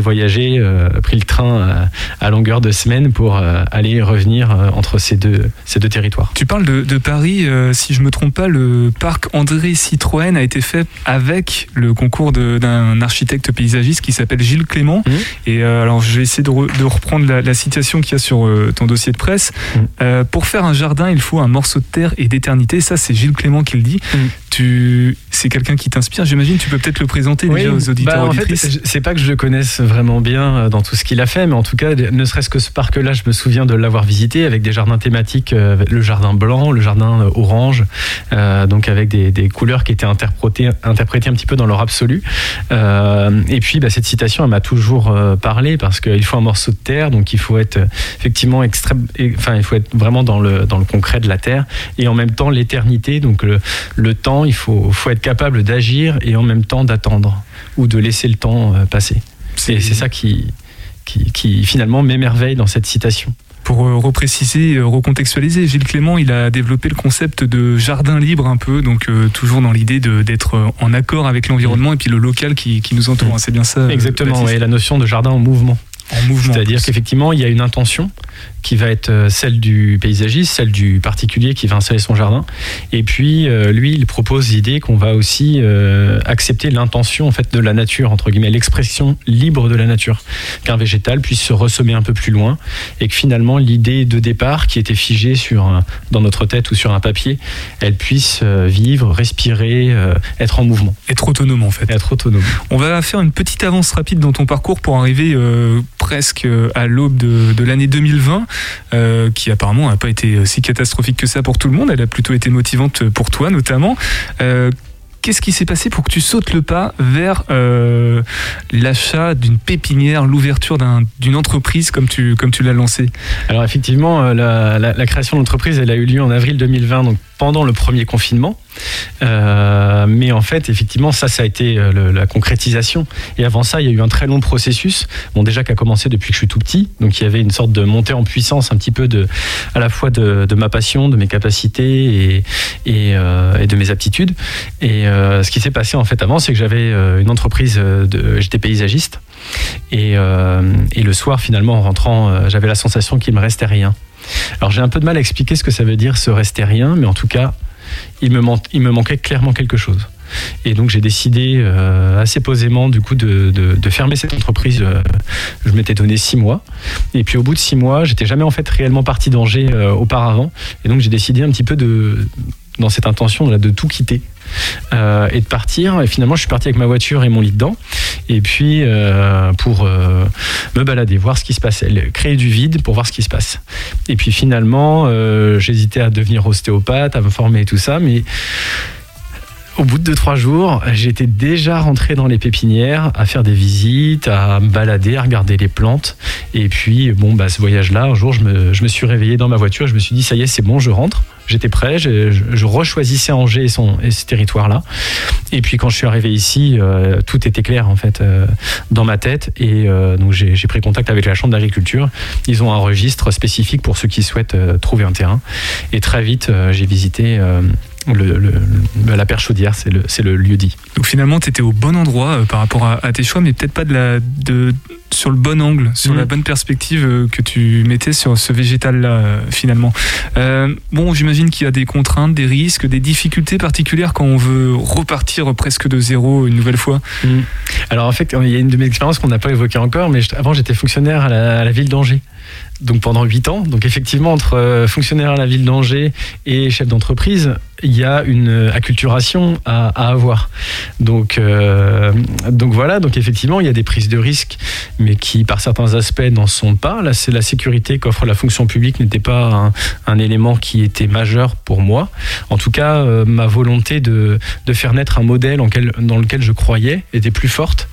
voyagé, euh, pris le train euh, à longueur de semaine pour euh, aller et revenir entre ces deux, ces deux territoires. Tu parles de, de Paris, si je me trompe pas, le parc André Citroën a été fait avec le concours d'un architecte paysagiste qui s'appelle Gilles Clément. Mhm. Et alors je vais essayer de, re- de reprendre la, la citation qu'il y a sur ton dossier de presse. Euh, pour faire un jardin, il faut un morceau de terre et d'éternité. Ça, c'est Gilles Clément qui le dit. Tu, c'est quelqu'un qui t'inspire. J'imagine. Tu peux peut-être le présenter déjà aux auditeurs bah, en auditrices. fait, c'est pas que je le connaisse vraiment bien euh, dans tout ce qu'il a fait, mais en tout cas, ne serait-ce que ce parc-là, je me souviens de l'avoir visité avec des jardins thématiques, euh, le jardin blanc, le jardin euh, orange, donc avec des, couleurs qui étaient interprétées, un petit peu dans leur absolu. Et puis, bah, cette citation, elle m'a toujours parlé parce qu'il faut un morceau de terre, donc il faut être effectivement extrême, enfin, il faut être vraiment dans le, concret de la terre et en même temps l'éternité, donc le, temps, il faut, être capable d'agir et en même temps d'attendre ou de laisser le temps passer. Et c'est ça qui, qui, qui finalement m'émerveille dans cette citation. Pour euh, repréciser, euh, recontextualiser, Gilles Clément, il a développé le concept de jardin libre un peu, donc euh, toujours dans l'idée de- d'être en accord avec l'environnement et puis le local qui, qui nous entoure. Mm. C'est bien ça. Exactement, ouais, la notion de jardin en mouvement. En mouvement. C'est-à-dire qu'effectivement, il y a une intention qui va être euh, celle du paysagiste, celle du particulier qui va installer son jardin. Et puis, euh, lui, il propose l'idée qu'on va aussi euh, accepter l'intention en fait de la nature, entre guillemets, l'expression libre de la nature, qu'un végétal puisse se ressemer un peu plus loin, et que finalement, l'idée de départ qui était figée sur un- dans notre tête ou sur un papier, elle puisse vivre, respirer, euh, être en mouvement, Être autonome en fait. être autonome. On va faire une petite avance rapide dans ton parcours pour arriver presque à l'aube de, l'année 2020, euh, qui apparemment n'a pas été si catastrophique que ça pour tout le monde. Elle a plutôt été motivante pour toi notamment. Euh, qu'est-ce qui s'est passé pour que tu sautes le pas vers euh, l'achat d'une pépinière, l'ouverture d'une entreprise comme tu, comme tu l'as lancé Alors effectivement, euh, la, la création d'entreprise, elle a eu lieu en avril 2020, donc pendant le premier confinement. Euh, mais en fait, effectivement, ça, ça a été euh, la concrétisation. Et avant ça, il y a eu un très long processus. Bon, déjà qui a commencé depuis que je suis tout petit. Donc, il y avait une sorte de montée en puissance, un petit peu de, à la fois de, ma passion, de mes capacités et, euh, de mes aptitudes. Et ce qui s'est passé en fait avant, c'est que j'avais une entreprise de, j'étais paysagiste. Et, et le soir, finalement, en rentrant, j'avais la sensation qu'il me restait rien. Alors j'ai un peu de mal à expliquer ce que ça veut dire se rester rien, mais en tout cas, il me, manquait clairement quelque chose. Et donc j'ai décidé euh, assez posément du coup de, fermer cette entreprise. Euh, je m'étais donné six mois. Et puis au bout de six mois, j'étais jamais en fait réellement parti d'Angers euh, auparavant. Et donc j'ai décidé un petit peu de dans cette intention de tout quitter euh, et de partir. Et finalement, je suis parti avec ma voiture et mon lit dedans. Et puis, euh, pour euh, me balader, voir ce qui se passe, créer du vide pour voir ce qui se passe. Et puis finalement, j'hésitais à devenir ostéopathe, à me former et tout ça, mais au bout de deux, trois jours, j'étais déjà rentré dans les pépinières à faire des visites, à me balader, à regarder les plantes. Et puis, bon, bah, ce voyage-là, un jour, je me, je me, suis réveillé dans ma voiture. Je me suis dit, ça y est, c'est bon, je rentre. J'étais prêt. Je, je, rechoisissais Angers et, son, et ce territoire-là. Et puis, quand je suis arrivé ici, euh, tout était clair, en fait, euh, dans ma tête. Et euh, donc, j'ai pris contact avec la Chambre d'agriculture. Ils ont un registre spécifique pour ceux qui souhaitent trouver un terrain. Et très vite, j'ai visité le, la perche chaudière, c'est le, le, lieu dit. Donc finalement, tu au bon endroit euh, par rapport à, tes choix, mais peut-être pas de la, de, sur le bon angle, sur la mm. bonne perspective euh, que tu mettais sur ce végétal-là, euh, finalement. bon, j'imagine qu'il y a des contraintes, des risques, des difficultés particulières quand on veut repartir presque de zéro une nouvelle fois. Mm. Alors en fait, il y a une de mes expériences qu'on n'a pas évoquée encore, mais avant j'étais fonctionnaire à la, à la ville d'Angers donc pendant 8 ans. Donc effectivement, entre fonctionnaire à la ville d'Angers et chef d'entreprise, il y a une acculturation à, avoir. Donc, euh, donc voilà, donc effectivement, il y a des prises de risques, mais qui par certains aspects n'en sont pas. La sécurité qu'offre la fonction publique n'était pas un, élément qui était majeur pour moi. En tout cas, euh, ma volonté de, faire naître un modèle dans lequel je croyais était plus forte.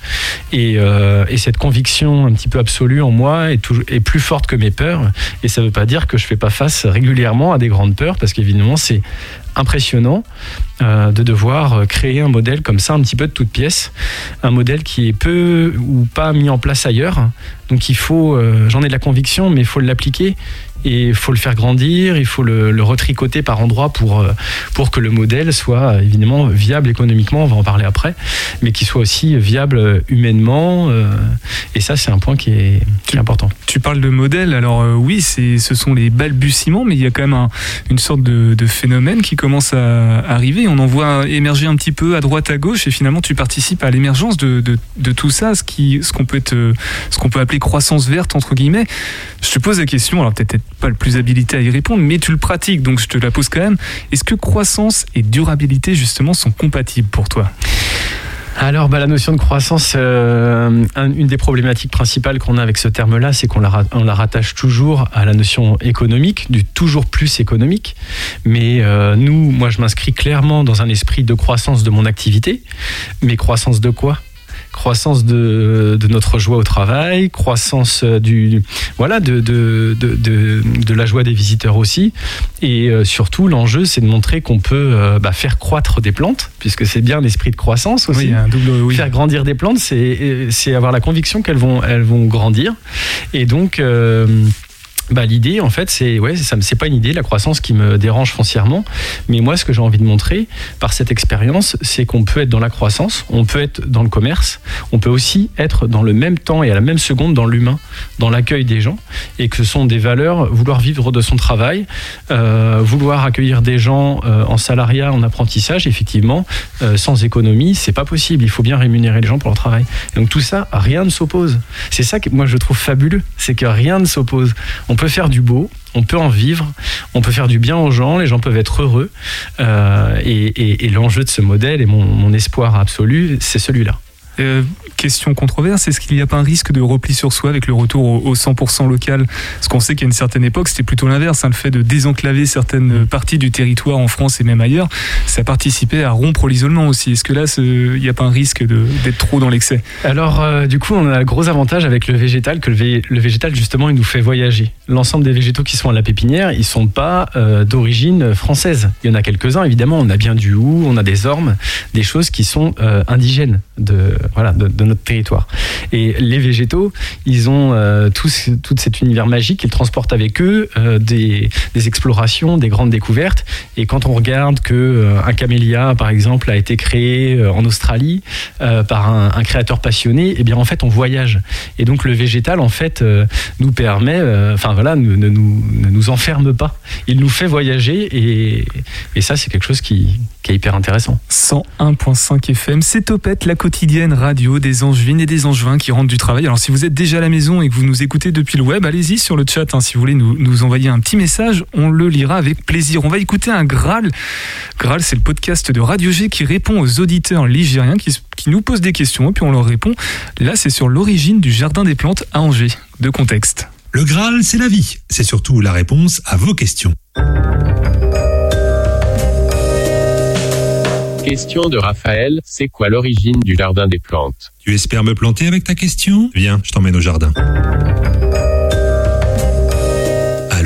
Et, euh, et cette conviction un petit peu absolue en moi est, est plus forte que mes peurs. Et ça ne veut pas dire que je ne fais pas face régulièrement à des grandes peurs, parce qu'évidemment, c'est impressionnant euh, de devoir créer un modèle comme ça, un petit peu de toute pièce, un modèle qui est peu ou pas mis en place ailleurs. Donc il faut, euh, j'en ai de la conviction, mais il faut l'appliquer et il faut le faire grandir, il faut le, retricoter par endroits pour, euh, pour que le modèle soit évidemment viable économiquement, on va en parler après, mais qu'il soit aussi viable humainement. Euh, et ça, c'est un point qui est, important. Tu parles de modèle, alors euh, oui, ce sont les balbutiements, mais il y a quand même une sorte de, phénomène qui commence à arriver. On en voit émerger un petit peu à droite, à gauche, et finalement, tu participes à l'émergence de, de, tout ça, ce qu'on ce qu'on peut, ce qu'on peut appeler croissance verte, entre guillemets. Je te pose la question, alors peut-être pas le plus habilité à y répondre, mais tu le pratiques, donc je te la pose quand même. Est-ce que croissance et durabilité, justement, sont compatibles pour toi? Alors, bah, la notion de croissance, euh, une des problématiques principales qu'on a avec ce terme-là, c'est qu'on la, on la rattache toujours à la notion économique, du toujours plus économique. Mais euh, nous, moi, je m'inscris clairement dans un esprit de croissance de mon activité. Mais croissance de quoi? Croissance de, de, notre joie au travail, croissance euh, du voilà de, de, de la joie des visiteurs aussi, et euh, surtout l'enjeu c'est de montrer qu'on peut euh, bah, faire croître des plantes, puisque c'est bien l'esprit de croissance aussi. un double, oui. Faire grandir des plantes, c'est avoir la conviction qu'elles vont elles vont grandir, et donc bah, l'idée, en fait, c'est ouais, ça c'est pas une idée, la croissance qui me dérange foncièrement, mais moi, ce que j'ai envie de montrer par cette expérience, c'est qu'on peut être dans la croissance, on peut être dans le commerce, on peut aussi être dans le même temps et à la même seconde dans l'humain, dans l'accueil des gens, et que ce sont des valeurs, vouloir vivre de son travail, euh, vouloir accueillir des gens euh, en salariat, en apprentissage, effectivement, euh, sans économie, c'est pas possible. Il faut bien rémunérer les gens pour leur travail. donc tout ça, rien ne s'oppose. C'est ça que moi je trouve fabuleux, c'est que rien ne s'oppose on peut faire du beau, on peut en vivre, on peut faire du bien aux gens, les gens peuvent être heureux. Euh, et, l'enjeu de ce modèle et mon, espoir absolu, c'est celui-là. Euh, question controverse, est-ce qu'il n'y a pas un risque de repli sur soi avec le retour au, au 100% local? Parce qu'on sait qu'à une certaine époque, c'était plutôt l'inverse, hein, le fait de désenclaver certaines parties du territoire en France et même ailleurs, ça participait à rompre l'isolement aussi. Est-ce que là, il n'y a pas un risque d'être trop dans l'excès? Alors, euh, du coup, on a le gros avantage avec le végétal, que le, vé- le végétal, justement, il nous fait voyager. L'ensemble des végétaux qui sont à la pépinière, ils sont pas euh, d'origine française. Il y en a quelques-uns, évidemment. On a bien du hou, on a des ormes, des choses qui sont indigènes de, voilà, de, notre territoire. Et les végétaux, ils ont euh, tout cet univers magique, ils transportent avec eux euh, des, explorations, des grandes découvertes. Et quand on regarde que euh, un camélia, par exemple, a été créé en Australie par un, créateur passionné, eh bien en fait on voyage. Et donc le végétal en fait nous permet, enfin voilà, ne, nous, enferme pas. Il nous fait voyager et, et ça c'est quelque chose qui, qui est hyper intéressant. 101.5 FM, c'est Topette, la quotidienne radio des Angevines et des Angevins qui rentrent du travail. Alors si vous êtes déjà à la maison et que vous nous écoutez depuis le web, allez-y sur le chat. hein. si vous voulez nous, envoyer un petit message, on le lira avec plaisir. On va écouter un Graal. Graal, c'est le podcast de Radio G qui répond aux auditeurs ligériens qui, qui nous posent des questions et puis on leur répond. Là, c'est sur l'origine du Jardin des Plantes à Angers. De contexte. Le Graal, c'est la vie. C'est surtout la réponse à vos questions. Question de Raphaël, c'est quoi l'origine du jardin des plantes? Tu espères me planter avec ta question? Viens, je t'emmène au jardin.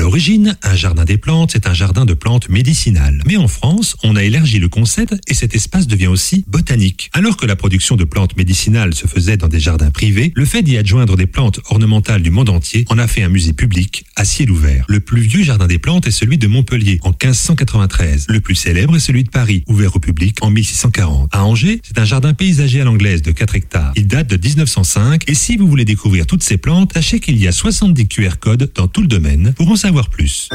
L'origine, un jardin des plantes, c'est un jardin de plantes médicinales. Mais en France, on a élargi le concept et cet espace devient aussi botanique. Alors que la production de plantes médicinales se faisait dans des jardins privés, le fait d'y adjoindre des plantes ornementales du monde entier en a fait un musée public à ciel ouvert. Le plus vieux jardin des plantes est celui de Montpellier en 1593. Le plus célèbre est celui de Paris, ouvert au public en 1640. À Angers, c'est un jardin paysager à l'anglaise de 4 hectares. Il date de 1905 et si vous voulez découvrir toutes ces plantes, sachez qu'il y a 70 QR codes dans tout le domaine pour en savoir plus.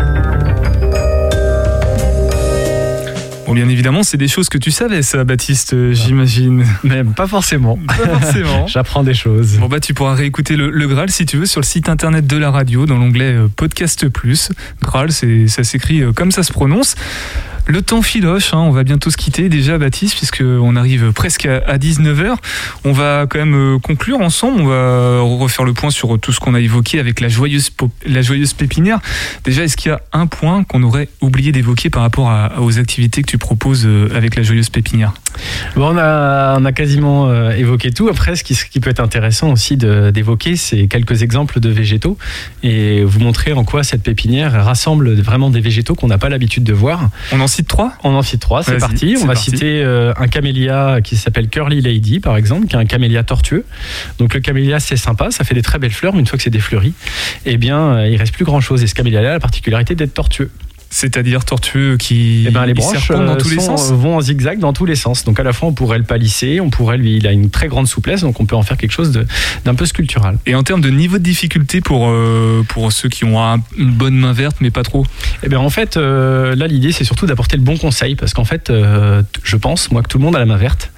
Bon, bien évidemment, c'est des choses que tu savais, ça, Baptiste, euh, j'imagine. Même pas forcément. Pas forcément. J'apprends des choses. Bon bah tu pourras réécouter le, le Graal si tu veux sur le site internet de la radio dans l'onglet euh, Podcast Plus. Graal, c'est ça s'écrit euh, comme ça se prononce. Le temps filoche, hein, on va bientôt se quitter déjà Baptiste puisque on arrive presque à, à 19h. On va quand même euh, conclure ensemble, on va refaire le point sur tout ce qu'on a évoqué avec la joyeuse, la joyeuse pépinière. Déjà, est-ce qu'il y a un point qu'on aurait oublié d'évoquer par rapport à- aux activités que tu proposes euh, avec la joyeuse pépinière? Bon, on, a, on a quasiment euh, évoqué tout. Après, ce qui, ce qui peut être intéressant aussi d'évoquer, c'est quelques exemples de végétaux et vous montrer en quoi cette pépinière rassemble vraiment des végétaux qu'on n'a pas l'habitude de voir. On en cite trois? On en cite trois, c'est parti. On va parti. citer euh, un camélia qui s'appelle Curly Lady, par exemple, qui est un camélia tortueux. Donc le camélia, c'est sympa, ça fait des très belles fleurs, mais une fois que c'est défleuri, eh bien, euh, il reste plus grand-chose. Et ce camélia-là a la particularité d'être tortueux. C'est-à-dire tortueux qui Eh ben, les branches dans euh, tous les sont- sens vont en zigzag dans tous les sens. Donc à la fois on pourrait le palisser, on pourrait lui, il a une très grande souplesse, donc on peut en faire quelque chose d'un peu sculptural. Et en termes de niveau de difficulté pour, euh, pour ceux qui ont un- une bonne main verte, mais pas trop? Eh bien en fait, euh, là l'idée c'est surtout d'apporter le bon conseil parce qu'en fait, euh, je pense moi que tout le monde a la main verte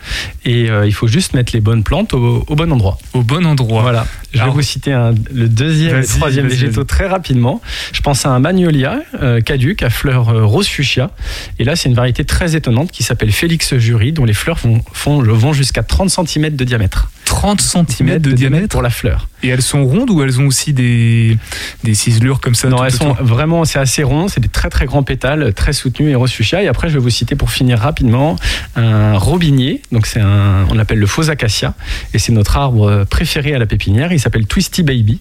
et euh, il faut juste mettre les bonnes plantes au, au bon endroit. Au bon endroit. Voilà. Je vais vous citer un- le deuxième et troisième végétaux très rapidement. Je pense à un magnolia euh, caduc à fleurs euh, rose fuchsia. Et là, c'est une variété très étonnante qui s'appelle Félix Jury, dont les fleurs font- vont jusqu'à 30 cm de diamètre. 30 cm de, diamètre pour la fleur. Et elles sont rondes ou elles ont aussi des, des ciselures comme ça Non, tout elles sont vraiment, c'est assez rond, c'est des très très grands pétales, très soutenus et rose fuchsia. Et après, je vais vous citer pour finir rapidement un robinier. Donc, c'est un, on l'appelle le faux acacia. Et c'est notre arbre préféré à la pépinière. Il s'appelle Twisty Baby.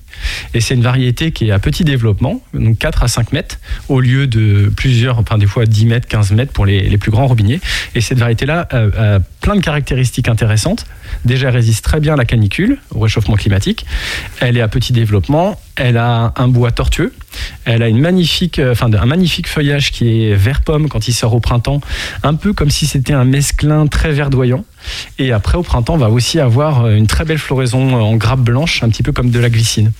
Et c'est une variété qui est à petit développement, donc 4 à 5 mètres, au lieu de plusieurs, enfin des fois 10 mètres, 15 mètres pour les, les plus grands robiniers. Et cette variété-là a, a plein de caractéristiques intéressantes. Déjà, elle résiste très bien la canicule, au réchauffement climatique. Elle est à petit développement. Elle a un bois tortueux. Elle a une magnifique, euh, enfin, un magnifique feuillage qui est vert pomme quand il sort au printemps, un peu comme si c'était un mesclin très verdoyant. Et après, au printemps, on va aussi avoir euh, une très belle floraison euh, en grappe blanche, un petit peu comme de la glycine.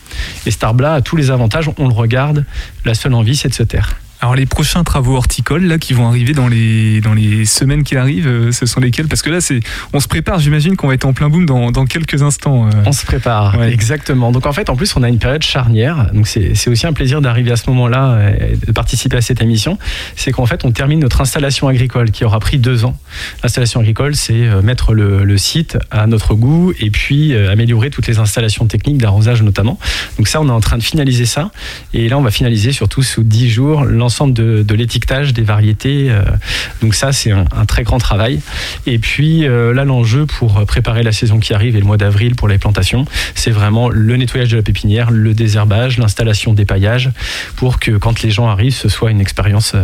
Et cet arbre-là a tous les avantages. On le regarde. La seule envie, c'est de se taire. Alors les prochains travaux horticoles là qui vont arriver dans les dans les semaines qui arrivent, euh, ce sont lesquels? Parce que là c'est on se prépare, j'imagine qu'on va être en plein boom dans, dans quelques instants. euh. On se prépare, Ouais. exactement. Donc en fait, en plus, on a une période charnière. Donc c'est aussi un plaisir d'arriver à ce moment-là et de participer à cette émission. C'est qu'en fait, on termine notre installation agricole qui aura pris deux ans. L'installation agricole, c'est euh, mettre le, le site à notre goût et puis euh, améliorer toutes les installations techniques d'arrosage notamment. Donc ça, on est en train de finaliser ça. Et là, on va finaliser surtout sous 10 jours l'ensemble de, de l'étiquetage des variétés. euh, Donc ça, c'est un, très grand travail. Et puis euh, là, l'enjeu pour préparer la saison qui arrive et le mois d'avril pour les plantations, c'est vraiment le nettoyage de la pépinière, le désherbage, l'installation des paillages, pour que quand les gens arrivent, ce soit une expérience euh,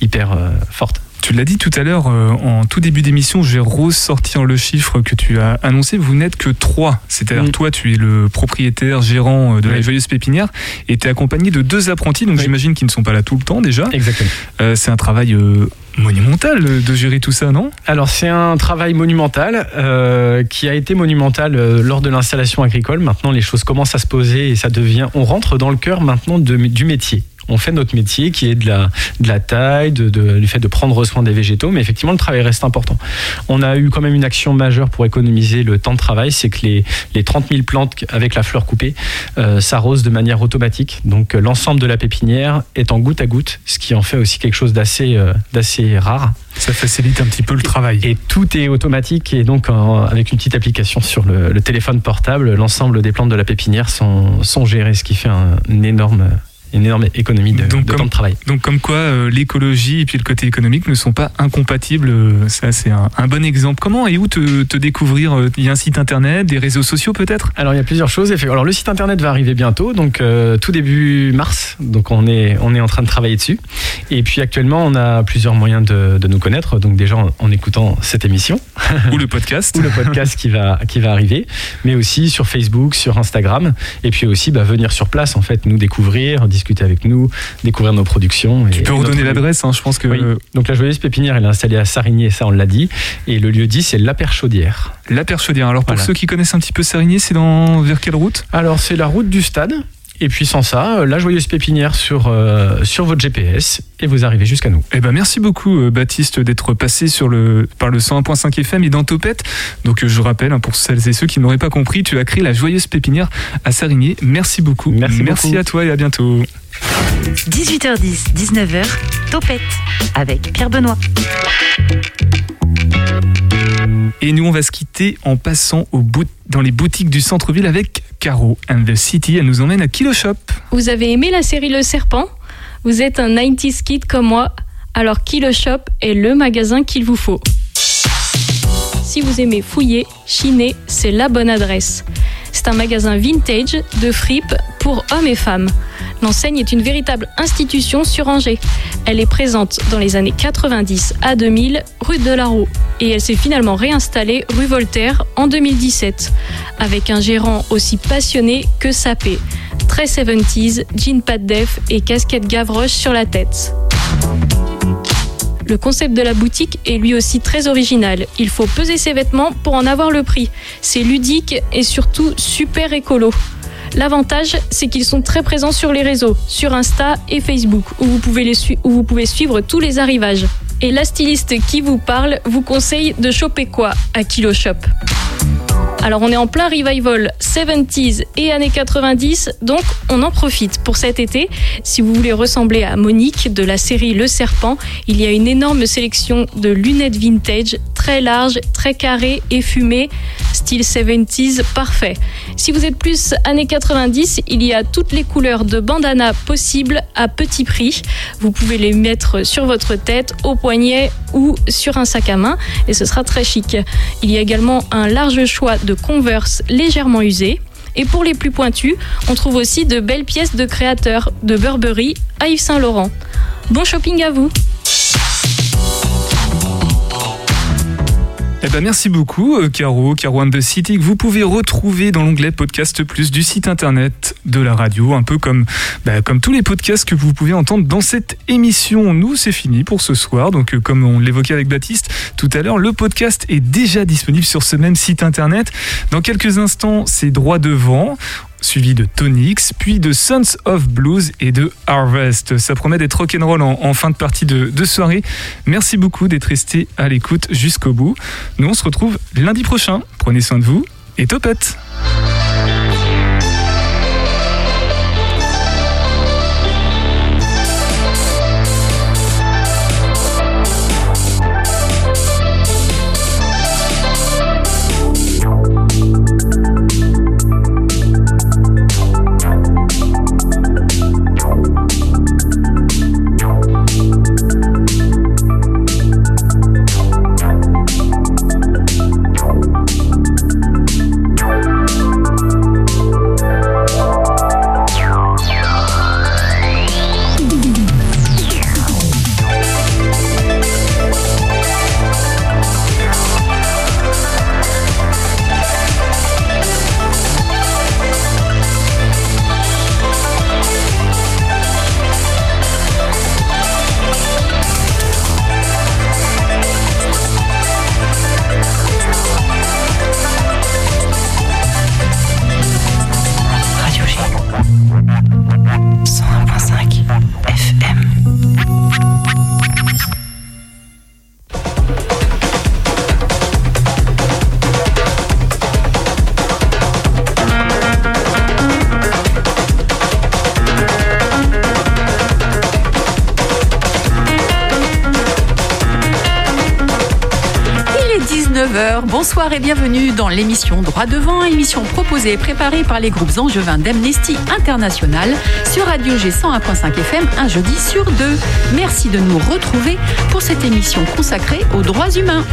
hyper forte. Tu l'as dit tout à l'heure, euh, en tout début d'émission, je vais ressortir le chiffre que tu as annoncé. Vous n'êtes que trois. C'est-à-dire, Oui. toi, tu es le propriétaire, gérant euh, de la. Joyeuse Pépinière, et tu es accompagné de deux apprentis, donc Oui. j'imagine qu'ils ne sont pas là tout le temps déjà. Exactement. Euh, c'est un travail euh, monumental de gérer tout ça, non? Alors c'est un travail monumental euh, qui a été monumental euh, lors de l'installation agricole. Maintenant les choses commencent à se poser et ça devient. On rentre dans le cœur maintenant de- du métier. On fait notre métier qui est de la, de la taille, de, de- du fait de prendre soin des végétaux, mais effectivement le travail reste important. On a eu quand même une action majeure pour économiser le temps de travail, c'est que les, les 30 000 plantes avec la fleur coupée euh, s'arrosent de manière automatique. Donc euh, l'ensemble de la pépinière est en goutte à goutte, ce qui en fait aussi quelque chose d'assez euh, d'assez rare. Ça facilite un petit peu le travail. Et tout est automatique et donc en- avec une petite application sur le, le téléphone portable, l'ensemble des plantes de la pépinière sont, sont gérées, ce qui fait un- une énorme, une énorme économie de, Donc, de comme- temps de travail. Donc comme quoi euh, l'écologie et puis le côté économique ne sont pas incompatibles, euh, ça c'est un, un bon exemple. Comment et où te, te découvrir euh, Il y a un site internet, des réseaux sociaux peut-être? Alors il y a plusieurs choses. Alors le site internet va arriver bientôt, donc euh, tout début mars. Donc on est on est en train de travailler dessus. Et puis actuellement on a plusieurs moyens de, de nous connaître. Donc déjà en, en écoutant cette émission Ou le podcast ou le podcast qui va qui va arriver, mais aussi sur Facebook, sur Instagram. Et puis aussi bah, venir sur place en fait, nous découvrir, discuter avec nous, découvrir nos productions. Tu et- peux et redonner l'adresse, hein, je pense que Oui. Donc la joyeuse pépinière, elle est installée à Sarigny, ça on l'a dit. Et le lieu dit, c'est la Perchaudière. la Perchaudière. Alors pour Voilà. ceux qui connaissent un petit peu Sarigny, c'est dans vers quelle route? Alors c'est la route du stade. Et puis sans ça, euh, la joyeuse pépinière sur, euh, sur votre GPS et vous arrivez jusqu'à nous. Eh ben merci beaucoup euh, Baptiste d'être passé sur le par le 101.5 FM et dans Topette. Donc euh, je rappelle hein, pour celles et ceux qui n'auraient pas compris, tu as créé la joyeuse pépinière à Sarigny. Merci beaucoup. Merci beaucoup. à toi et à bientôt. 18h10, 19h, Topette avec Pierre Benoît. Et nous, on va se quitter en passant dans les boutiques du centre-ville avec Caro and the City. Elle nous emmène à Kilo Shop. Vous avez aimé la série Le Serpent? Vous êtes un 90s kid comme moi Alors Kilo Shop est le magasin qu'il vous faut. Si vous aimez fouiller, chiner, c'est la bonne adresse. C'est un magasin vintage de fripes pour hommes et femmes. L'enseigne est une véritable institution sur Angers. Elle est présente dans les années 90 à 2000 rue de la Roue et elle s'est finalement réinstallée rue Voltaire en 2017 avec un gérant aussi passionné que sapé. Très 70s, jean pas de def et casquette Gavroche sur la tête. Le concept de la boutique est lui aussi très original. Il faut peser ses vêtements pour en avoir le prix. C'est ludique et surtout super écolo. L'avantage, c'est qu'ils sont très présents sur les réseaux, sur Insta et Facebook, où vous pouvez, suivre tous les arrivages. Et la styliste qui vous parle vous conseille de choper quoi à Kilo Shop? Alors on est en plein revival 70s et années 90, donc on en profite pour cet été. Si vous voulez ressembler à Monique de la série Le Serpent, il y a une énorme sélection de lunettes vintage, très larges, très carrées et fumées, style 70s parfait. Si vous êtes plus années 90, il y a toutes les couleurs de bandana possibles à petit prix. Vous pouvez les mettre sur votre tête, au poignet ou sur un sac à main et ce sera très chic. Il y a également un large choix de Converse légèrement usés. Et pour les plus pointus, on trouve aussi de belles pièces de créateurs de Burberry à Yves Saint Laurent. Bon shopping à vous Eh ben merci beaucoup euh, Caro, Caro and the City, que vous pouvez retrouver dans l'onglet Podcast Plus du site internet de la radio, un peu comme, bah, comme tous les podcasts que vous pouvez entendre dans cette émission. Nous, c'est fini pour ce soir, donc euh, comme on l'évoquait avec Baptiste tout à l'heure, le podcast est déjà disponible sur ce même site internet. Dans quelques instants, c'est droit devant. Suivi de Tonix, puis de Sons of Blues et de Harvest. Ça promet d'être rock'n'roll en, en fin de partie de, soirée. Merci beaucoup d'être resté à l'écoute jusqu'au bout. Nous, on se retrouve lundi prochain. Prenez soin de vous et topette 19h, bonsoir et bienvenue dans l'émission Droit devant, émission proposée et préparée par les groupes angevins d'Amnesty International sur Radio G 101.5 FM un jeudi sur deux. Merci de nous retrouver pour cette émission consacrée aux droits humains.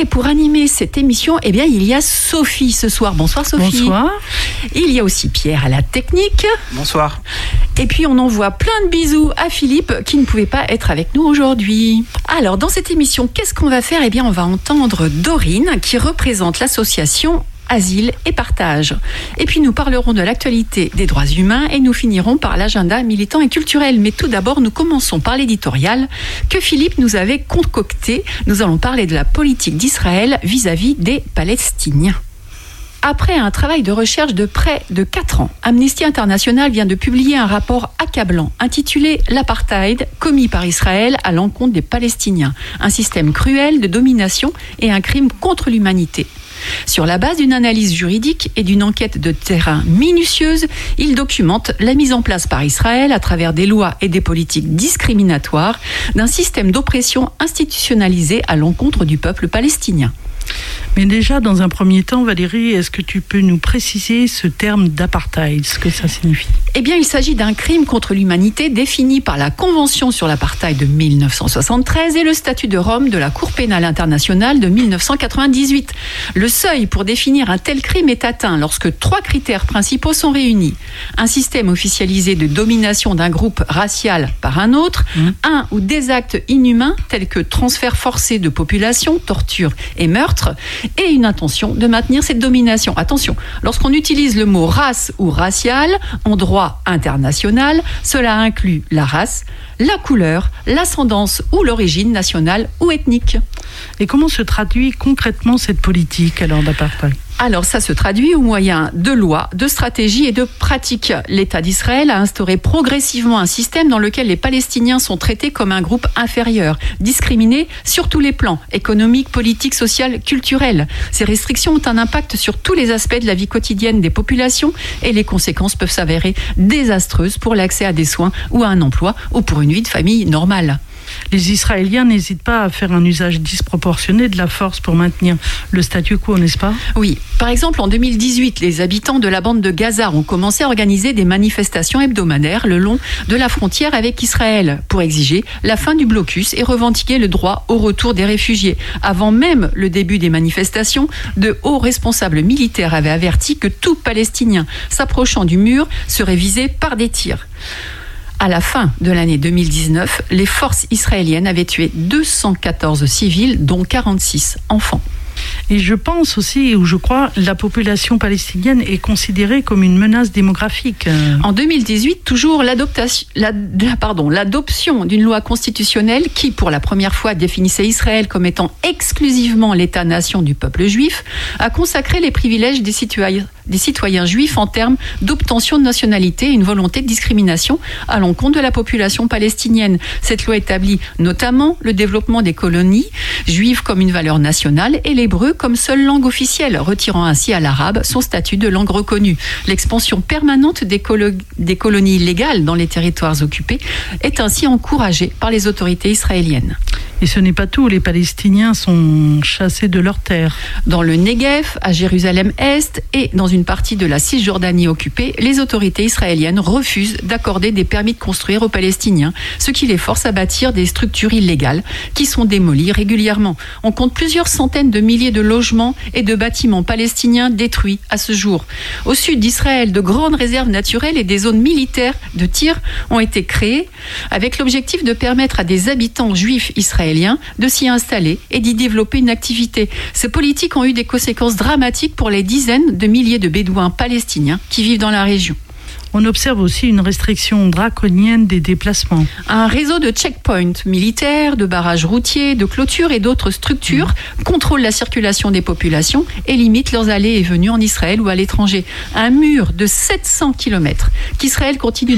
Et pour animer cette émission, eh bien, il y a Sophie ce soir. Bonsoir Sophie. Bonsoir. Il y a aussi Pierre à la technique. Bonsoir. Et puis on envoie plein de bisous à Philippe qui ne pouvait pas être avec nous aujourd'hui. Alors dans cette émission, qu'est-ce qu'on va faire? Eh bien on va entendre Dorine qui représente l'association Asile et Partage. Et puis nous parlerons de l'actualité des droits humains et nous finirons par l'agenda militant et culturel. Mais tout d'abord, nous commençons par l'éditorial que Philippe nous avait concocté. Nous allons parler de la politique d'Israël vis-à-vis des Palestiniens. Après un travail de recherche de près de 4 ans, Amnesty International vient de publier un rapport accablant intitulé L'apartheid commis par Israël à l'encontre des Palestiniens, un système cruel de domination et un crime contre l'humanité. Sur la base d'une analyse juridique et d'une enquête de terrain minutieuse, il documente la mise en place par Israël, à travers des lois et des politiques discriminatoires, d'un système d'oppression institutionnalisé à l'encontre du peuple palestinien. Mais déjà, dans un premier temps, Valérie, est-ce que tu peux nous préciser ce terme d'apartheid, ce que ça signifie? Eh bien, il s'agit d'un crime contre l'humanité défini par la Convention sur l'apartheid de 1973 et le statut de Rome de la Cour pénale internationale de 1998. Le seuil pour définir un tel crime est atteint lorsque trois critères principaux sont réunis. Un système officialisé de domination d'un groupe racial par un autre, un ou des actes inhumains tels que transfert forcé de population, torture et meurtre, et une intention de maintenir cette domination. Attention, lorsqu'on utilise le mot race ou racial en droit international, cela inclut la race, la couleur, l'ascendance ou l'origine nationale ou ethnique. Et comment se traduit concrètement cette politique alors d'apartheid Alors ça se traduit au moyen de lois, de stratégies et de pratiques. L'État d'Israël a instauré progressivement un système dans lequel les Palestiniens sont traités comme un groupe inférieur, discriminés sur tous les plans, économique, politique, social, culturel. Ces restrictions ont un impact sur tous les aspects de la vie quotidienne des populations et les conséquences peuvent s'avérer désastreuses pour l'accès à des soins ou à un emploi ou pour une vie de famille normale. Les Israéliens n'hésitent pas à faire un usage disproportionné de la force pour maintenir le statu quo, n'est-ce pas? Oui. Par exemple, en 2018, les habitants de la bande de Gaza ont commencé à organiser des manifestations hebdomadaires le long de la frontière avec Israël pour exiger la fin du blocus et revendiquer le droit au retour des réfugiés. Avant même le début des manifestations, de hauts responsables militaires avaient averti que tout Palestinien s'approchant du mur serait visé par des tirs. À la fin de l'année 2019, les forces israéliennes avaient tué 214 civils, dont 46 enfants. Et je pense aussi, ou je crois, la population palestinienne est considérée comme une menace démographique. En 2018, toujours l'adoption d'une loi constitutionnelle qui, pour la première fois, définissait Israël comme étant exclusivement l'État-nation du peuple juif, a consacré les privilèges des citoyens, des citoyens juifs en termes d'obtention de nationalité et une volonté de discrimination à l'encontre de la population palestinienne. Cette loi établit notamment le développement des colonies juives comme une valeur nationale et l'hébreu comme seule langue officielle, retirant ainsi à l'arabe son statut de langue reconnue. L'expansion permanente des, colo- des colonies légales dans les territoires occupés est ainsi encouragée par les autorités israéliennes. Et ce n'est pas tout, les Palestiniens sont chassés de leurs terres. Dans le Negev, à Jérusalem-Est et dans une partie de la Cisjordanie occupée, les autorités israéliennes refusent d'accorder des permis de construire aux Palestiniens, ce qui les force à bâtir des structures illégales qui sont démolies régulièrement. On compte plusieurs centaines de milliers de logements et de bâtiments palestiniens détruits à ce jour. Au sud d'Israël, de grandes réserves naturelles et des zones militaires de tir ont été créées avec l'objectif de permettre à des habitants juifs israéliens de s'y installer et d'y développer une activité. Ces politiques ont eu des conséquences dramatiques pour les dizaines de milliers de Bédouins palestiniens qui vivent dans la région. On observe aussi une restriction draconienne des déplacements. Un réseau de checkpoints militaires, de barrages routiers, de clôtures et d'autres structures contrôle la circulation des populations et limite leurs allées et venues en Israël ou à l'étranger. Un mur de 700 km qu'Israël continue